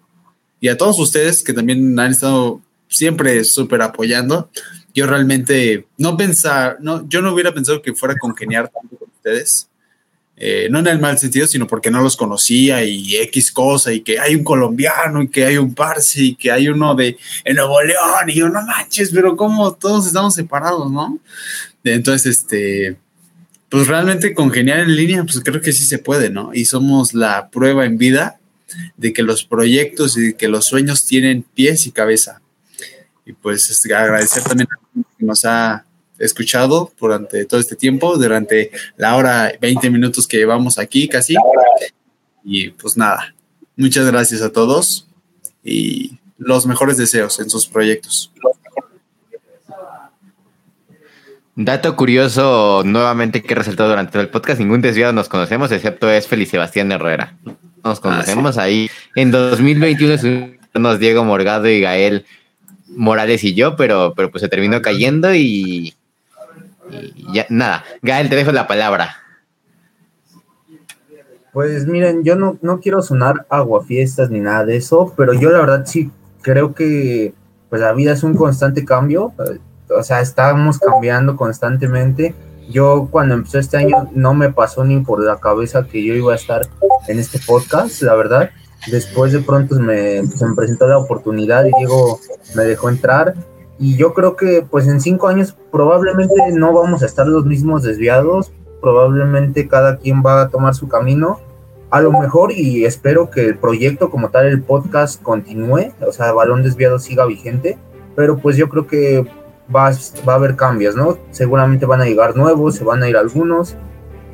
y a todos ustedes que también han estado siempre súper apoyando. Yo realmente no pensaba, no, yo no hubiera pensado que fuera a congeniar tanto con ustedes. Eh, no en el mal sentido, sino porque no los conocía y X cosa, y que hay un colombiano, y que hay un parsi, y que hay uno de Nuevo León, y yo no manches, pero como todos estamos separados, ¿no? Entonces, este, pues realmente congeniar en línea, pues creo que sí se puede, ¿no? Y somos la prueba en vida de que los proyectos y que los sueños tienen pies y cabeza. Y pues este, agradecer también a que nos ha escuchado durante todo este tiempo, durante la hora 20 minutos que llevamos aquí casi. Y pues nada, muchas gracias a todos y los mejores deseos en sus proyectos. Dato curioso nuevamente que resaltó durante todo el podcast, ningún desviado nos conocemos excepto es Feliz Sebastián Herrera. Nos ah, conocemos ahí. En 2021 nos Diego Morgado y Gael Morales y yo, pero, pero pues se terminó cayendo y, ya, nada, Gael, te dejo la palabra. Pues miren, yo no, no quiero sonar aguafiestas ni nada de eso, pero yo la verdad sí creo que pues la vida es un constante cambio, o sea, estamos cambiando constantemente. Yo cuando empezó este año no me pasó ni por la cabeza que yo iba a estar en este podcast, la verdad. Después de pronto me, se me presentó la oportunidad y Diego me dejó entrar y yo creo que pues en cinco años probablemente no vamos a estar los mismos desviados, probablemente cada quien va a tomar su camino. A lo mejor y espero que el proyecto como tal, el podcast continúe, o sea, Balón Desviado siga vigente, pero pues yo creo que va, va a haber cambios, ¿no? Seguramente van a llegar nuevos, se van a ir algunos,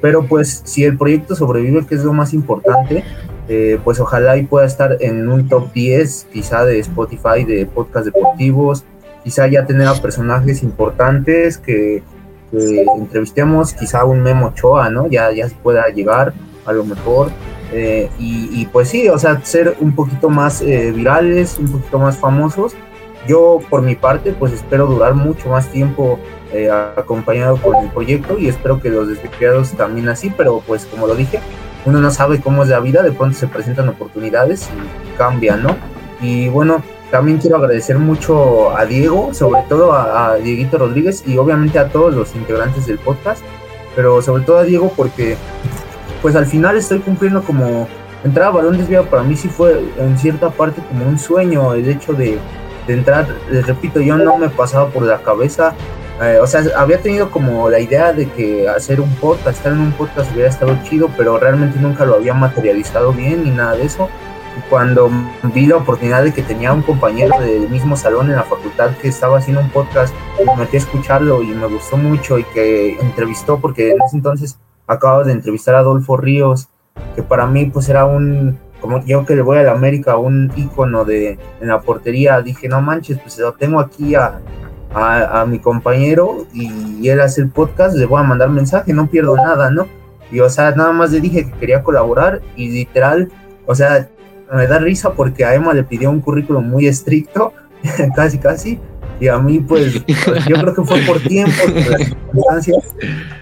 pero pues si el proyecto sobrevive, que es lo más importante, eh, pues ojalá y pueda estar en un top 10 quizá de Spotify, de podcast deportivos, quizá ya tener a personajes importantes que, entrevistemos, quizá un Memo Choa, ¿no? Ya, ya pueda llegar a lo mejor. Eh, y, pues sí, o sea, ser un poquito más eh, virales, un poquito más famosos. Yo, por mi parte, pues espero durar mucho más tiempo eh, acompañado con el proyecto y espero que los desbloqueados también así, pero pues como lo dije, uno no sabe cómo es la vida, de pronto se presentan oportunidades y cambian, ¿no? Y bueno, también quiero agradecer mucho a Diego, sobre todo a, Dieguito Rodríguez y obviamente a todos los integrantes del podcast, pero sobre todo a Diego porque pues al final estoy cumpliendo como entrar a balón desviado para mí sí fue en cierta parte como un sueño el hecho de, entrar, les repito, yo no me pasaba por la cabeza, eh, o sea, había tenido como la idea de que hacer un podcast, estar en un podcast hubiera estado chido, pero realmente nunca lo había materializado bien ni nada de eso cuando vi la oportunidad de que tenía un compañero del mismo salón en la facultad que estaba haciendo un podcast, me metí a escucharlo y me gustó mucho y que entrevistó, porque en ese entonces acababa de entrevistar a Adolfo Ríos, que para mí pues era un, como yo que le voy a América, un ícono de, en la portería, dije, no manches, pues lo tengo aquí a, a, a mi compañero y él hace el podcast, le voy a mandar mensaje, no pierdo nada, ¿no? Y o sea, nada más le dije que quería colaborar y literal, o sea, me da risa porque a Emma le pidió un currículum muy estricto, casi, casi, y a mí, pues, yo creo que fue por tiempo, por las circunstancias.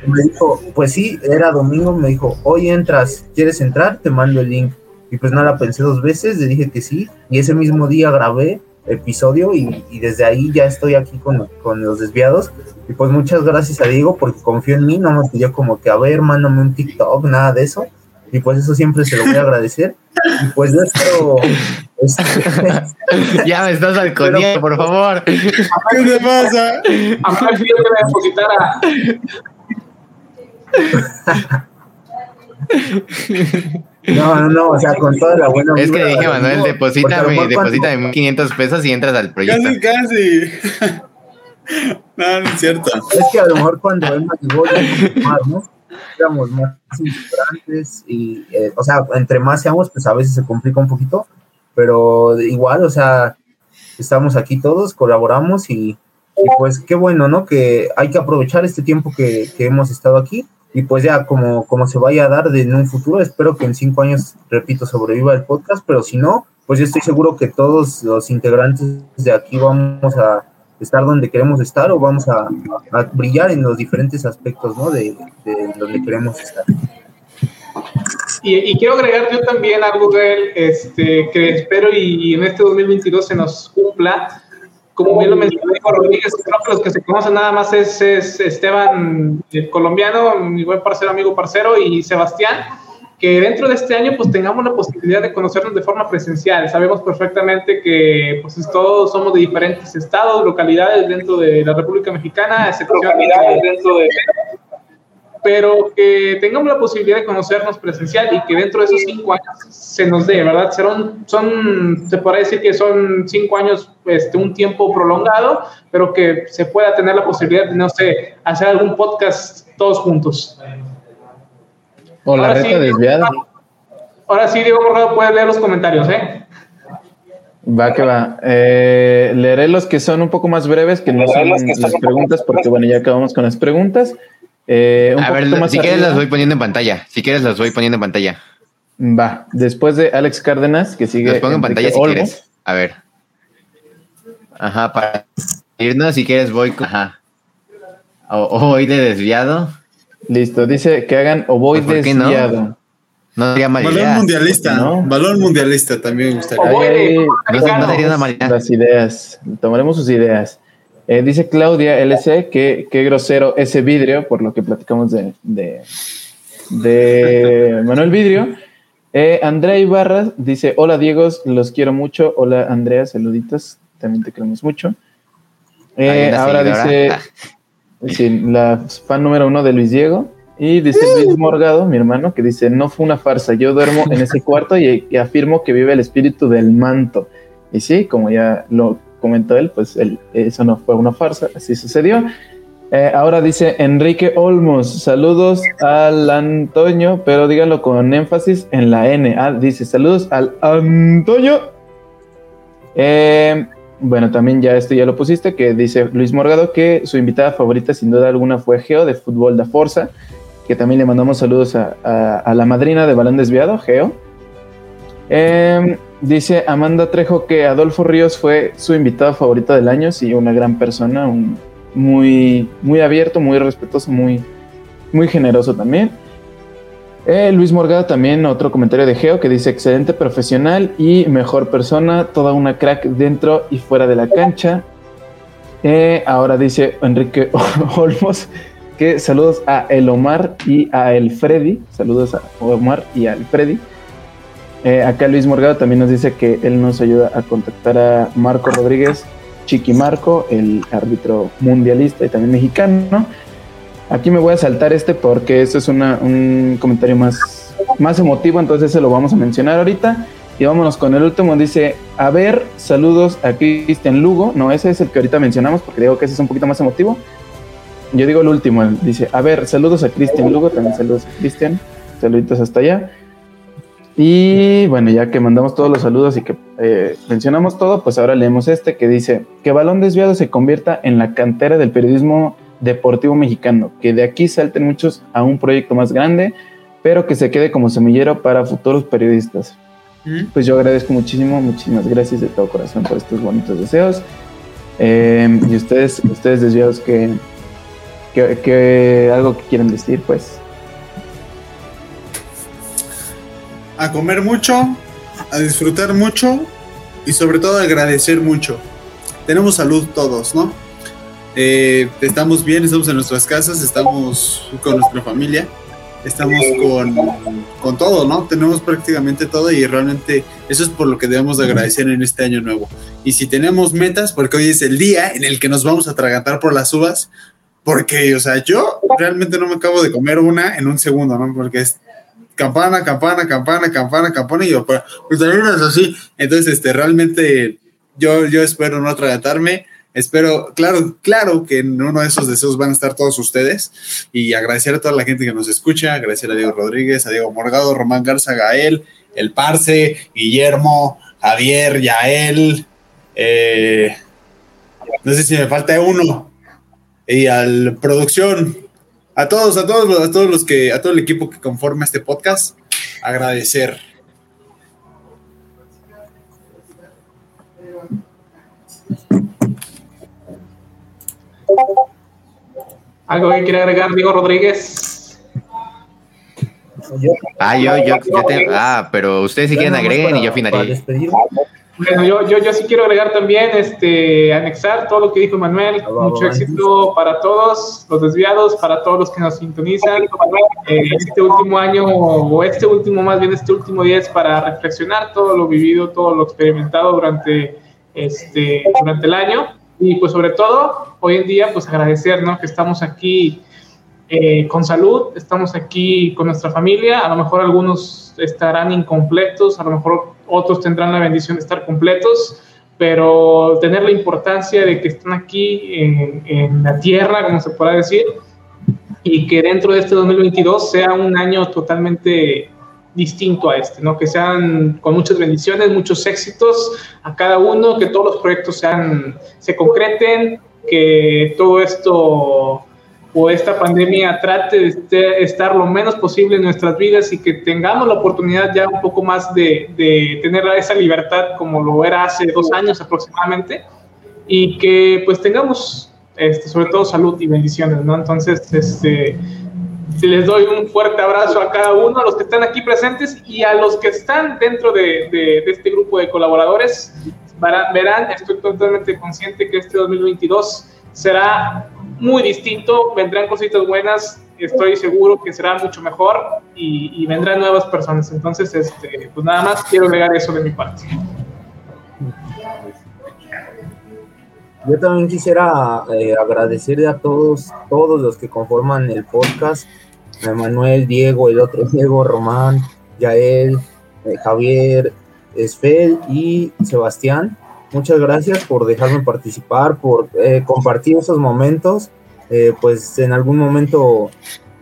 Me dijo, pues sí, era domingo, me dijo, hoy entras, ¿quieres entrar? Te mando el link. Y pues nada, pensé dos veces, le dije que sí, y ese mismo día grabé episodio y, desde ahí ya estoy aquí con, con, los desviados. Y pues muchas gracias a Diego porque confió en mí, no me pidió como que, a ver, mándame un TikTok, nada de eso. Y pues eso siempre se lo voy a agradecer. Y pues de esto... Este, ya me estás balconeando, por favor. ¿Qué te pasa? A mí me pidió que me depositara. No, no, no, o sea, con toda la buena. Es que dije, Manuel, deposítame, deposítame 500 pesos y entras al proyecto. Casi, casi. No, no es cierto. Es que a lo mejor cuando Emma llegó ya más, ¿no? Éramos más integrantes y, eh, o sea, entre más seamos, pues a veces se complica un poquito, pero igual, o sea, estamos aquí todos, colaboramos y, pues qué bueno, ¿no? Que hay que aprovechar este tiempo que, que hemos estado aquí y pues ya como, como se vaya a dar de, en un futuro, espero que en cinco años, repito, sobreviva el podcast, pero si no, pues yo estoy seguro que todos los integrantes de aquí vamos a estar donde queremos estar o vamos a, a brillar en los diferentes aspectos ¿no? de, de donde queremos estar. Y, y, quiero agregar yo también algo él, este, que espero y en este 2022 se nos cumpla, como bien lo mencionó Rodríguez, creo que los que se conocen nada más es, es Esteban, el colombiano, mi buen parcero, amigo parcero, y Sebastián, que dentro de este año pues tengamos la posibilidad de conocernos de forma presencial. Sabemos perfectamente que pues todos somos de diferentes estados, localidades dentro de la República Mexicana, localidades dentro de pero que tengamos la posibilidad de conocernos presencial y que dentro de esos cinco años se nos dé, ¿verdad? Serán, son, se puede decir que son cinco años, este, un tiempo prolongado, pero que se pueda tener la posibilidad de, no sé, hacer algún podcast todos juntos. O la reta desviada. Ahora sí, Diego Borrado, puede leer los comentarios, ¿eh? Va que va. Eh, leeré los que son un poco más breves, que no son las preguntas, porque bueno, ya acabamos con las preguntas. Eh, a ver, si quieres las voy poniendo en pantalla. Si quieres las voy poniendo en pantalla. Va. Después de Alex Cárdenas, que sigue. Las pongo en pantalla si quieres. A ver. Ajá, para irnos, si quieres voy con... Ajá. O, voy de desviado. Listo, dice que hagan o voy pues, desviado. No sería mal Balón mundialista, ¿no? Balón mundialista también me gustaría. no, sería una Las ideas, tomaremos sus ideas. Eh, dice Claudia LC que qué grosero ese vidrio, por lo que platicamos de, de, de Manuel Vidrio. Eh, Andrea Ibarra dice: Hola Diego, los quiero mucho. Hola Andrea, saluditos, también te queremos mucho. Eh, ahora dice: sí, la fan número uno de Luis Diego. Y dice Luis Morgado, mi hermano, que dice: No fue una farsa, yo duermo en ese cuarto y, y afirmo que vive el espíritu del manto. Y sí, como ya lo comentó él, pues eso no fue una farsa, así sucedió. Eh, ahora dice Enrique Olmos, saludos al Antonio, pero díganlo con énfasis en la N. Ah, dice saludos al Antonio. Eh, bueno, también ya esto ya lo pusiste, que dice Luis Morgado que su invitada favorita sin duda alguna fue Geo de Fútbol da Forza, que también le mandamos saludos a, la madrina de Balón Desviado, Geo. Eh, Dice Amanda Trejo que Adolfo Ríos fue su invitado favorito del año, sí, una gran persona, un, muy, muy abierto, muy respetuoso, muy, muy generoso también. Eh, Luis Morgado también, otro comentario de Geo que dice excelente profesional y mejor persona, toda una crack dentro y fuera de la cancha. Eh, ahora dice Enrique Olmos que saludos a El Omar y a El Freddy, saludos a Omar y a El Freddy. Eh, acá Luis Morgado también nos dice que él nos ayuda a contactar a Marco Rodríguez, Chiqui Marco, el árbitro mundialista y también mexicano. Aquí me voy a saltar este porque este es un comentario más, más emotivo, entonces se lo vamos a mencionar ahorita. Y vámonos con el último. Dice, a ver, saludos a Cristian Lugo. No, ese es el que ahorita mencionamos porque digo que ese es un poquito más emotivo. Yo digo el último. Dice, a ver, saludos a Cristian Lugo. También saludos a Cristian. Saluditos hasta allá. Y bueno, ya que mandamos todos los saludos y que eh, mencionamos todo, pues ahora leemos este que dice que Balón Desviado se convierta en la cantera del periodismo deportivo mexicano, que de aquí salten muchos a un proyecto más grande, pero que se quede como semillero para futuros periodistas. pues yo agradezco muchísimo, muchísimas gracias de todo corazón por estos bonitos deseos. Eh, y ustedes, ustedes desviados que, que, que algo que quieren decir, pues. A comer mucho, a disfrutar mucho y sobre todo agradecer mucho. Tenemos salud todos, ¿no? Eh, estamos bien, estamos en nuestras casas, estamos con nuestra familia, estamos con, con, todo, ¿no? Tenemos prácticamente todo y realmente eso es por lo que debemos de agradecer en este año nuevo. Y si tenemos metas, porque hoy es el día en el que nos vamos a atragantar por las uvas, porque, o sea, yo realmente no me acabo de comer una en un segundo, ¿no? Porque es campana, campana, campana, campana, campana, y yo, pues, pues así. Entonces, este, realmente yo, yo espero no atragantarme Espero, claro, claro que en uno de esos deseos van a estar todos ustedes y agradecer a toda la gente que nos escucha, agradecer a Diego Rodríguez, a Diego Morgado, Román Garza, Gael, El Parce, Guillermo, Javier, Yael, eh, no sé si me falta uno, y a la producción, a todos, a todos, a todos los que, a todo el equipo que conforma este podcast, agradecer. ¿Algo que quiere agregar Diego Rodríguez? Ah, yo, yo, yo te, ah, pero ustedes si quieren agreguen y yo finalizo. Bueno, yo, yo, yo sí quiero agregar también, este, anexar todo lo que dijo Manuel. Mucho éxito para todos los desviados, para todos los que nos sintonizan. Eh, este último año, o este último, más bien este último día es para reflexionar todo lo vivido, todo lo experimentado durante, este, durante el año y pues sobre todo, hoy en día, pues agradecer, ¿no? Que estamos aquí eh, con salud, estamos aquí con nuestra familia, a lo mejor algunos estarán incompletos, a lo mejor otros tendrán la bendición de estar completos, pero tener la importancia de que están aquí en, en la tierra, como se pueda decir, y que dentro de este 2022 sea un año totalmente distinto a este, ¿no? Que sean con muchas bendiciones, muchos éxitos a cada uno, que todos los proyectos sean, se concreten, que todo esto o esta pandemia trate de estar lo menos posible en nuestras vidas y que tengamos la oportunidad ya un poco más de, de tener esa libertad como lo era hace dos años aproximadamente y que pues tengamos este, sobre todo salud y bendiciones, ¿no? Entonces, este, les doy un fuerte abrazo a cada uno, a los que están aquí presentes y a los que están dentro de, de, este grupo de colaboradores. Verán, estoy totalmente consciente que este 2022 será muy distinto, vendrán cositas buenas, estoy seguro que será mucho mejor y, y vendrán nuevas personas. Entonces, este, pues nada más quiero agregar eso de mi parte. Yo también quisiera eh, agradecerle a todos, todos los que conforman el podcast, a Manuel, Diego, el otro Diego, Román, Yael, eh, Javier, Esfel y Sebastián. Muchas gracias por dejarme participar, por eh, compartir esos momentos, pues en algún momento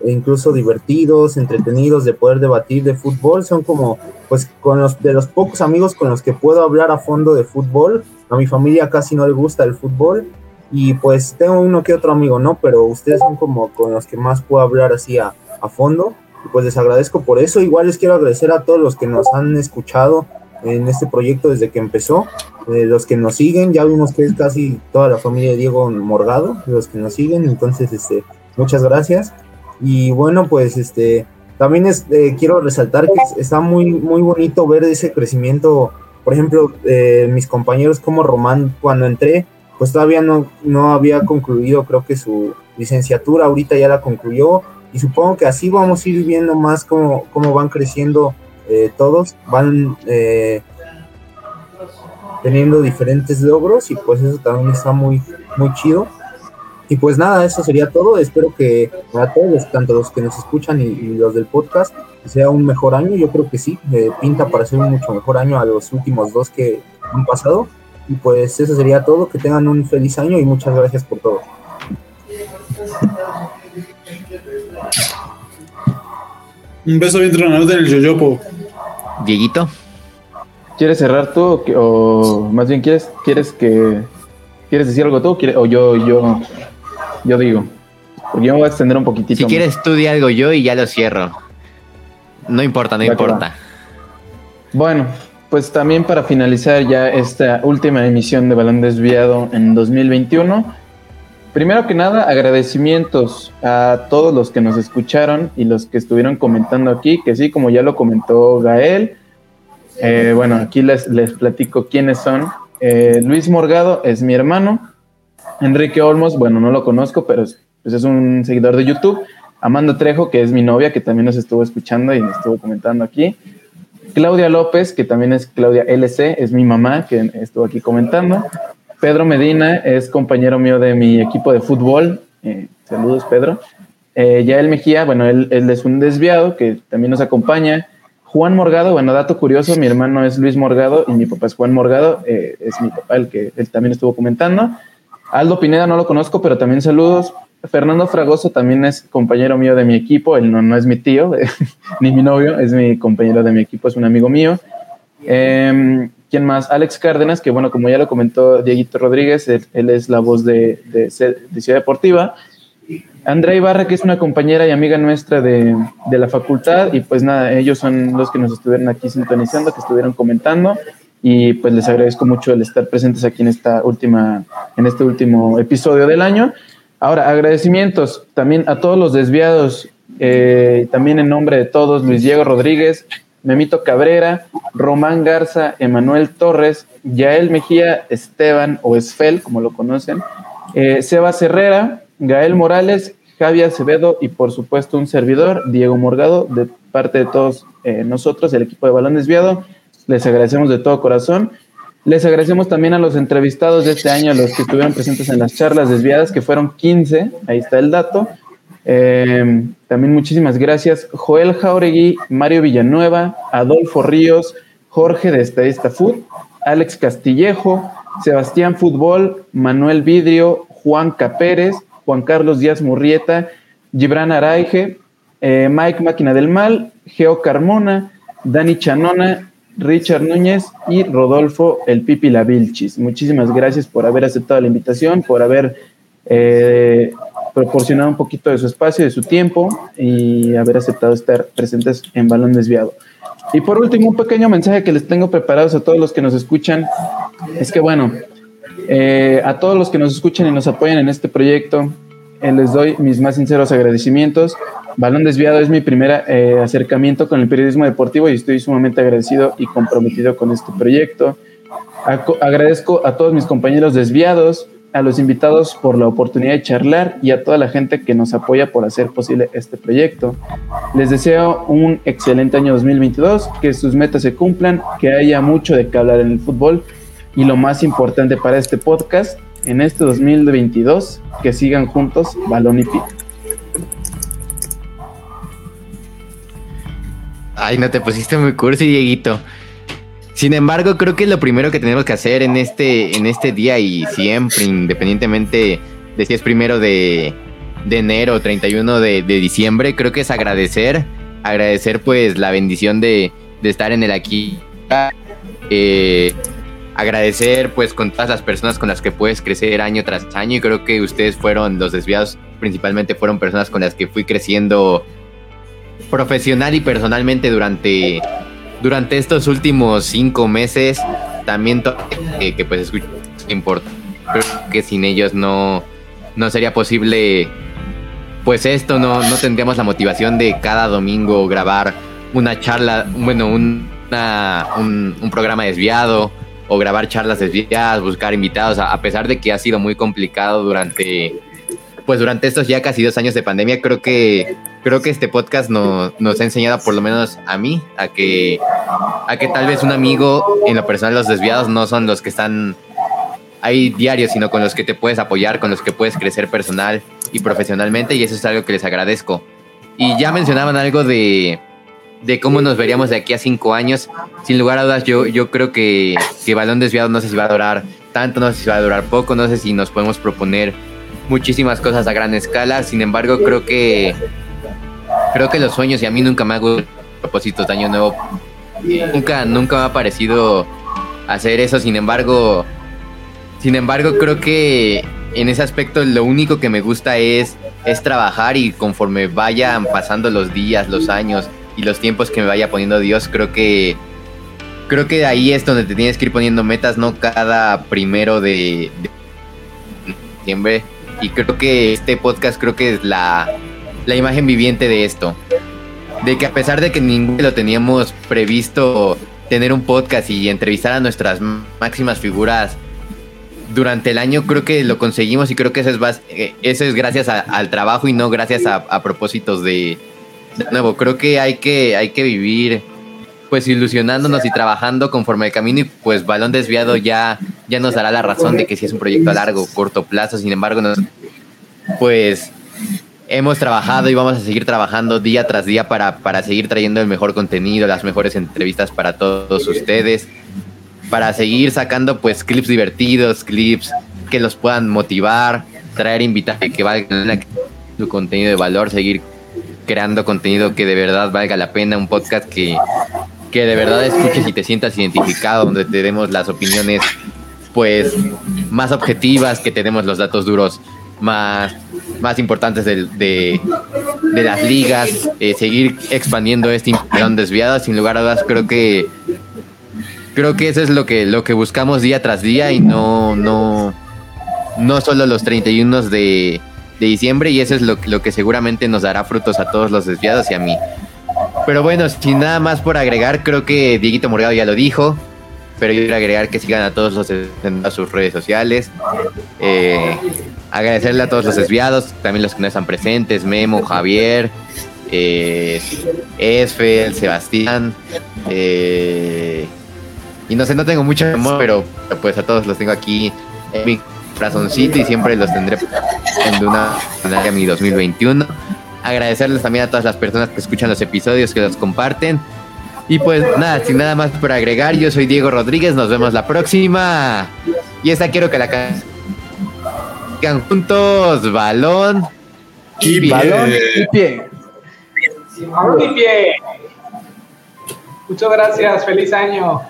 incluso divertidos, entretenidos, de poder debatir de fútbol. Son como, pues, con los de los pocos amigos con los que puedo hablar a fondo de fútbol a mi familia casi no le gusta el fútbol y pues tengo uno que otro amigo, ¿no? Pero ustedes son como con los que más puedo hablar así a, fondo y pues les agradezco por eso. Igual les quiero agradecer a todos los que nos han escuchado en este proyecto desde que empezó, eh, los que nos siguen, ya vimos que es casi toda la familia de Diego Morgado, los que nos siguen, entonces este, muchas gracias. Y bueno, pues este, también es, eh, quiero resaltar que está muy, muy bonito ver ese crecimiento por ejemplo, eh, mis compañeros como Román, cuando entré, pues todavía no, no había concluido, creo que su licenciatura, ahorita ya la concluyó, y supongo que así vamos a ir viendo más cómo, cómo van creciendo eh, todos, van eh, teniendo diferentes logros, y pues eso también está muy, muy chido. Y pues nada, eso sería todo. Espero que para todos, tanto los que nos escuchan y, los del podcast, sea un mejor año. Yo creo que sí, pinta para ser un mucho mejor año a los últimos dos que han pasado. Y pues eso sería todo. Que tengan un feliz año y muchas gracias por todo. Un beso bien tronado en el yoyopo. Dieguito. ¿Quieres cerrar tú o, más bien quieres, quieres que quieres decir algo tú o yo yo yo digo. Porque yo me voy a extender un poquitito. Si quieres, tú di algo yo y ya lo cierro. No importa, no importa. Bueno, pues también para finalizar ya esta última emisión de Balón Desviado en 2021, primero que nada agradecimientos a todos los que nos escucharon y los que estuvieron comentando aquí, que sí, como ya lo comentó Gael, eh, bueno, aquí les, les platico quiénes son. Eh, Luis Morgado es mi hermano. Enrique Olmos, bueno, no lo conozco, pero es, pues es un seguidor de YouTube. Amanda Trejo, que es mi novia, que también nos estuvo escuchando y nos estuvo comentando aquí. Claudia López, que también es Claudia LC, es mi mamá, que estuvo aquí comentando. Pedro Medina es compañero mío de mi equipo de fútbol. Eh, saludos, Pedro. Eh, Yael Mejía, bueno, él, es un desviado que también nos acompaña. Juan Morgado, bueno, dato curioso, mi hermano es Luis Morgado y mi papá es Juan Morgado, eh, es mi papá el que él también estuvo comentando. Aldo Pineda no lo conozco, pero también saludos. Fernando Fragoso también es compañero mío de mi equipo, él no, no es mi tío, ni mi novio, es mi compañero de mi equipo, es un amigo mío. Eh, ¿Quién más? Alex Cárdenas, que bueno, como ya lo comentó Dieguito Rodríguez, él, él es la voz de, de, de Ciudad Deportiva. Andrea Ibarra, que es una compañera y amiga nuestra de, de, la facultad, y pues nada, ellos son los que nos estuvieron aquí sintonizando, que estuvieron comentando, y pues les agradezco mucho el estar presentes aquí en esta última, en este último episodio del año. Ahora, agradecimientos también a todos los desviados, eh, también en nombre de todos, Luis Diego Rodríguez, Memito Cabrera, Román Garza, Emanuel Torres, Yael Mejía, Esteban o Esfel, como lo conocen, eh, Sebas Herrera, Gael Morales, Javier Acevedo y por supuesto un servidor, Diego Morgado, de parte de todos eh, nosotros, el equipo de Balón Desviado. Les agradecemos de todo corazón. Les agradecemos también a los entrevistados de este año, a los que estuvieron presentes en las charlas desviadas, que fueron 15, ahí está el dato. Eh, también muchísimas gracias. Joel Jauregui, Mario Villanueva, Adolfo Ríos, Jorge de Estadista Food, Alex Castillejo, Sebastián Fútbol, Manuel Vidrio, Juan Capérez, Juan Carlos Díaz Murrieta, Gibran Araige, eh, Mike Máquina del Mal, Geo Carmona, Dani Chanona, Richard Núñez y Rodolfo El Pipi La Vilchis. Muchísimas gracias por haber aceptado la invitación, por haber eh, proporcionado un poquito de su espacio, de su tiempo y haber aceptado estar presentes en Balón Desviado. Y por último, un pequeño mensaje que les tengo preparados a todos los que nos escuchan. Es que bueno, eh, a todos los que nos escuchan y nos apoyan en este proyecto, eh, les doy mis más sinceros agradecimientos. Balón Desviado es mi primer eh, acercamiento con el periodismo deportivo y estoy sumamente agradecido y comprometido con este proyecto. agradezco a todos mis compañeros desviados, a los invitados por la oportunidad de charlar y a toda la gente que nos apoya por hacer posible este proyecto. Les deseo un excelente año 2022, que sus metas se cumplan, que haya mucho de qué hablar en el fútbol y lo más importante para este podcast, en este 2022, que sigan juntos balón y pito. Ay, no te pusiste muy cursi, Dieguito. Sin embargo, creo que lo primero que tenemos que hacer en este, en este día y siempre, independientemente de si es primero de, de enero o 31 de, de, diciembre, creo que es agradecer, agradecer pues la bendición de, de estar en el aquí. Eh, agradecer pues con todas las personas con las que puedes crecer año tras año y creo que ustedes fueron los desviados, principalmente fueron personas con las que fui creciendo profesional y personalmente durante durante estos últimos cinco meses. También que, que pues es importante creo que sin ellos no no sería posible pues esto no no tendríamos la motivación de cada domingo grabar una charla bueno un, un programa desviado o grabar charlas desviadas, buscar invitados, a, pesar de que ha sido muy complicado durante, pues durante estos ya casi dos años de pandemia, creo que, creo que este podcast no, nos ha enseñado, por lo menos a mí, a que, a que tal vez un amigo, en lo personal los desviados no son los que están ahí diarios, sino con los que te puedes apoyar, con los que puedes crecer personal y profesionalmente, y eso es algo que les agradezco. Y ya mencionaban algo de, de cómo nos veríamos de aquí a cinco años, sin lugar a dudas, yo, yo creo que, que Balón Desviado no sé si va a durar tanto, no sé si va a durar poco, no sé si nos podemos proponer muchísimas cosas a gran escala, sin embargo, creo que creo que los sueños, y a mí nunca me hago propósitos de año nuevo, nunca, nunca me ha parecido hacer eso, sin embargo, sin embargo, creo que en ese aspecto lo único que me gusta es, es trabajar y conforme vayan pasando los días, los años, y los tiempos que me vaya poniendo Dios, creo que creo que ahí es donde te tienes que ir poniendo metas, no cada primero de, diciembre. Y creo que este podcast creo que es la, la imagen viviente de esto. De que a pesar de que ninguno lo teníamos previsto tener un podcast y entrevistar a nuestras máximas figuras durante el año, creo que lo conseguimos y creo que eso es, eh, eso es gracias al trabajo y no gracias a, propósitos de, de, nuevo. Creo que hay que, hay que vivir pues ilusionándonos y trabajando conforme el camino y pues balón desviado ya, ya nos dará la razón de que si es un proyecto a largo, corto plazo, sin embargo, pues hemos trabajado y vamos a seguir trabajando día tras día para, para seguir trayendo el mejor contenido, las mejores entrevistas para todos ustedes, para seguir sacando pues clips divertidos, clips que los puedan motivar, traer invitados que valgan su contenido de valor, seguir creando contenido que de verdad valga la pena, un podcast que, que de verdad escuches y te sientas identificado, donde te demos las opiniones pues más objetivas, que tenemos los datos duros más, más importantes de, de, las ligas, eh, seguir expandiendo este impresión desviado, sin lugar a dudas creo que creo que eso es lo que lo que buscamos día tras día y no no no solo los 31 de, de diciembre y eso es lo, lo que seguramente nos dará frutos a todos los desviados y a mí. Pero bueno, sin nada más por agregar, creo que Dieguito Morgado ya lo dijo. Pero yo quiero agregar que sigan a todos los en sus redes sociales. Eh, agradecerle a todos los desviados, también los que no están presentes, Memo, Javier, eh, Esfel, Sebastián. Eh, y no sé, no tengo mucho amor, pero pues a todos los tengo aquí corazoncito y siempre los tendré en una en mi 2021 agradecerles también a todas las personas que escuchan los episodios, que los comparten. Y pues nada, sin nada más por agregar, yo soy Diego Rodríguez, nos vemos la próxima. Y esta quiero que la canten juntos, balón y pie. Balón y pie. Balón y pie. Muchas gracias, feliz año.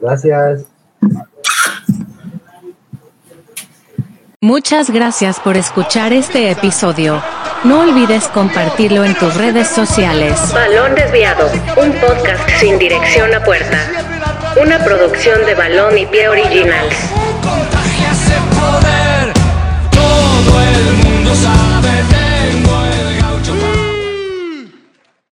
Gracias. Muchas gracias por escuchar este episodio. No olvides compartirlo en tus redes sociales. Balón Desviado, un podcast sin dirección a puerta. Una producción de Balón y Pie Originals.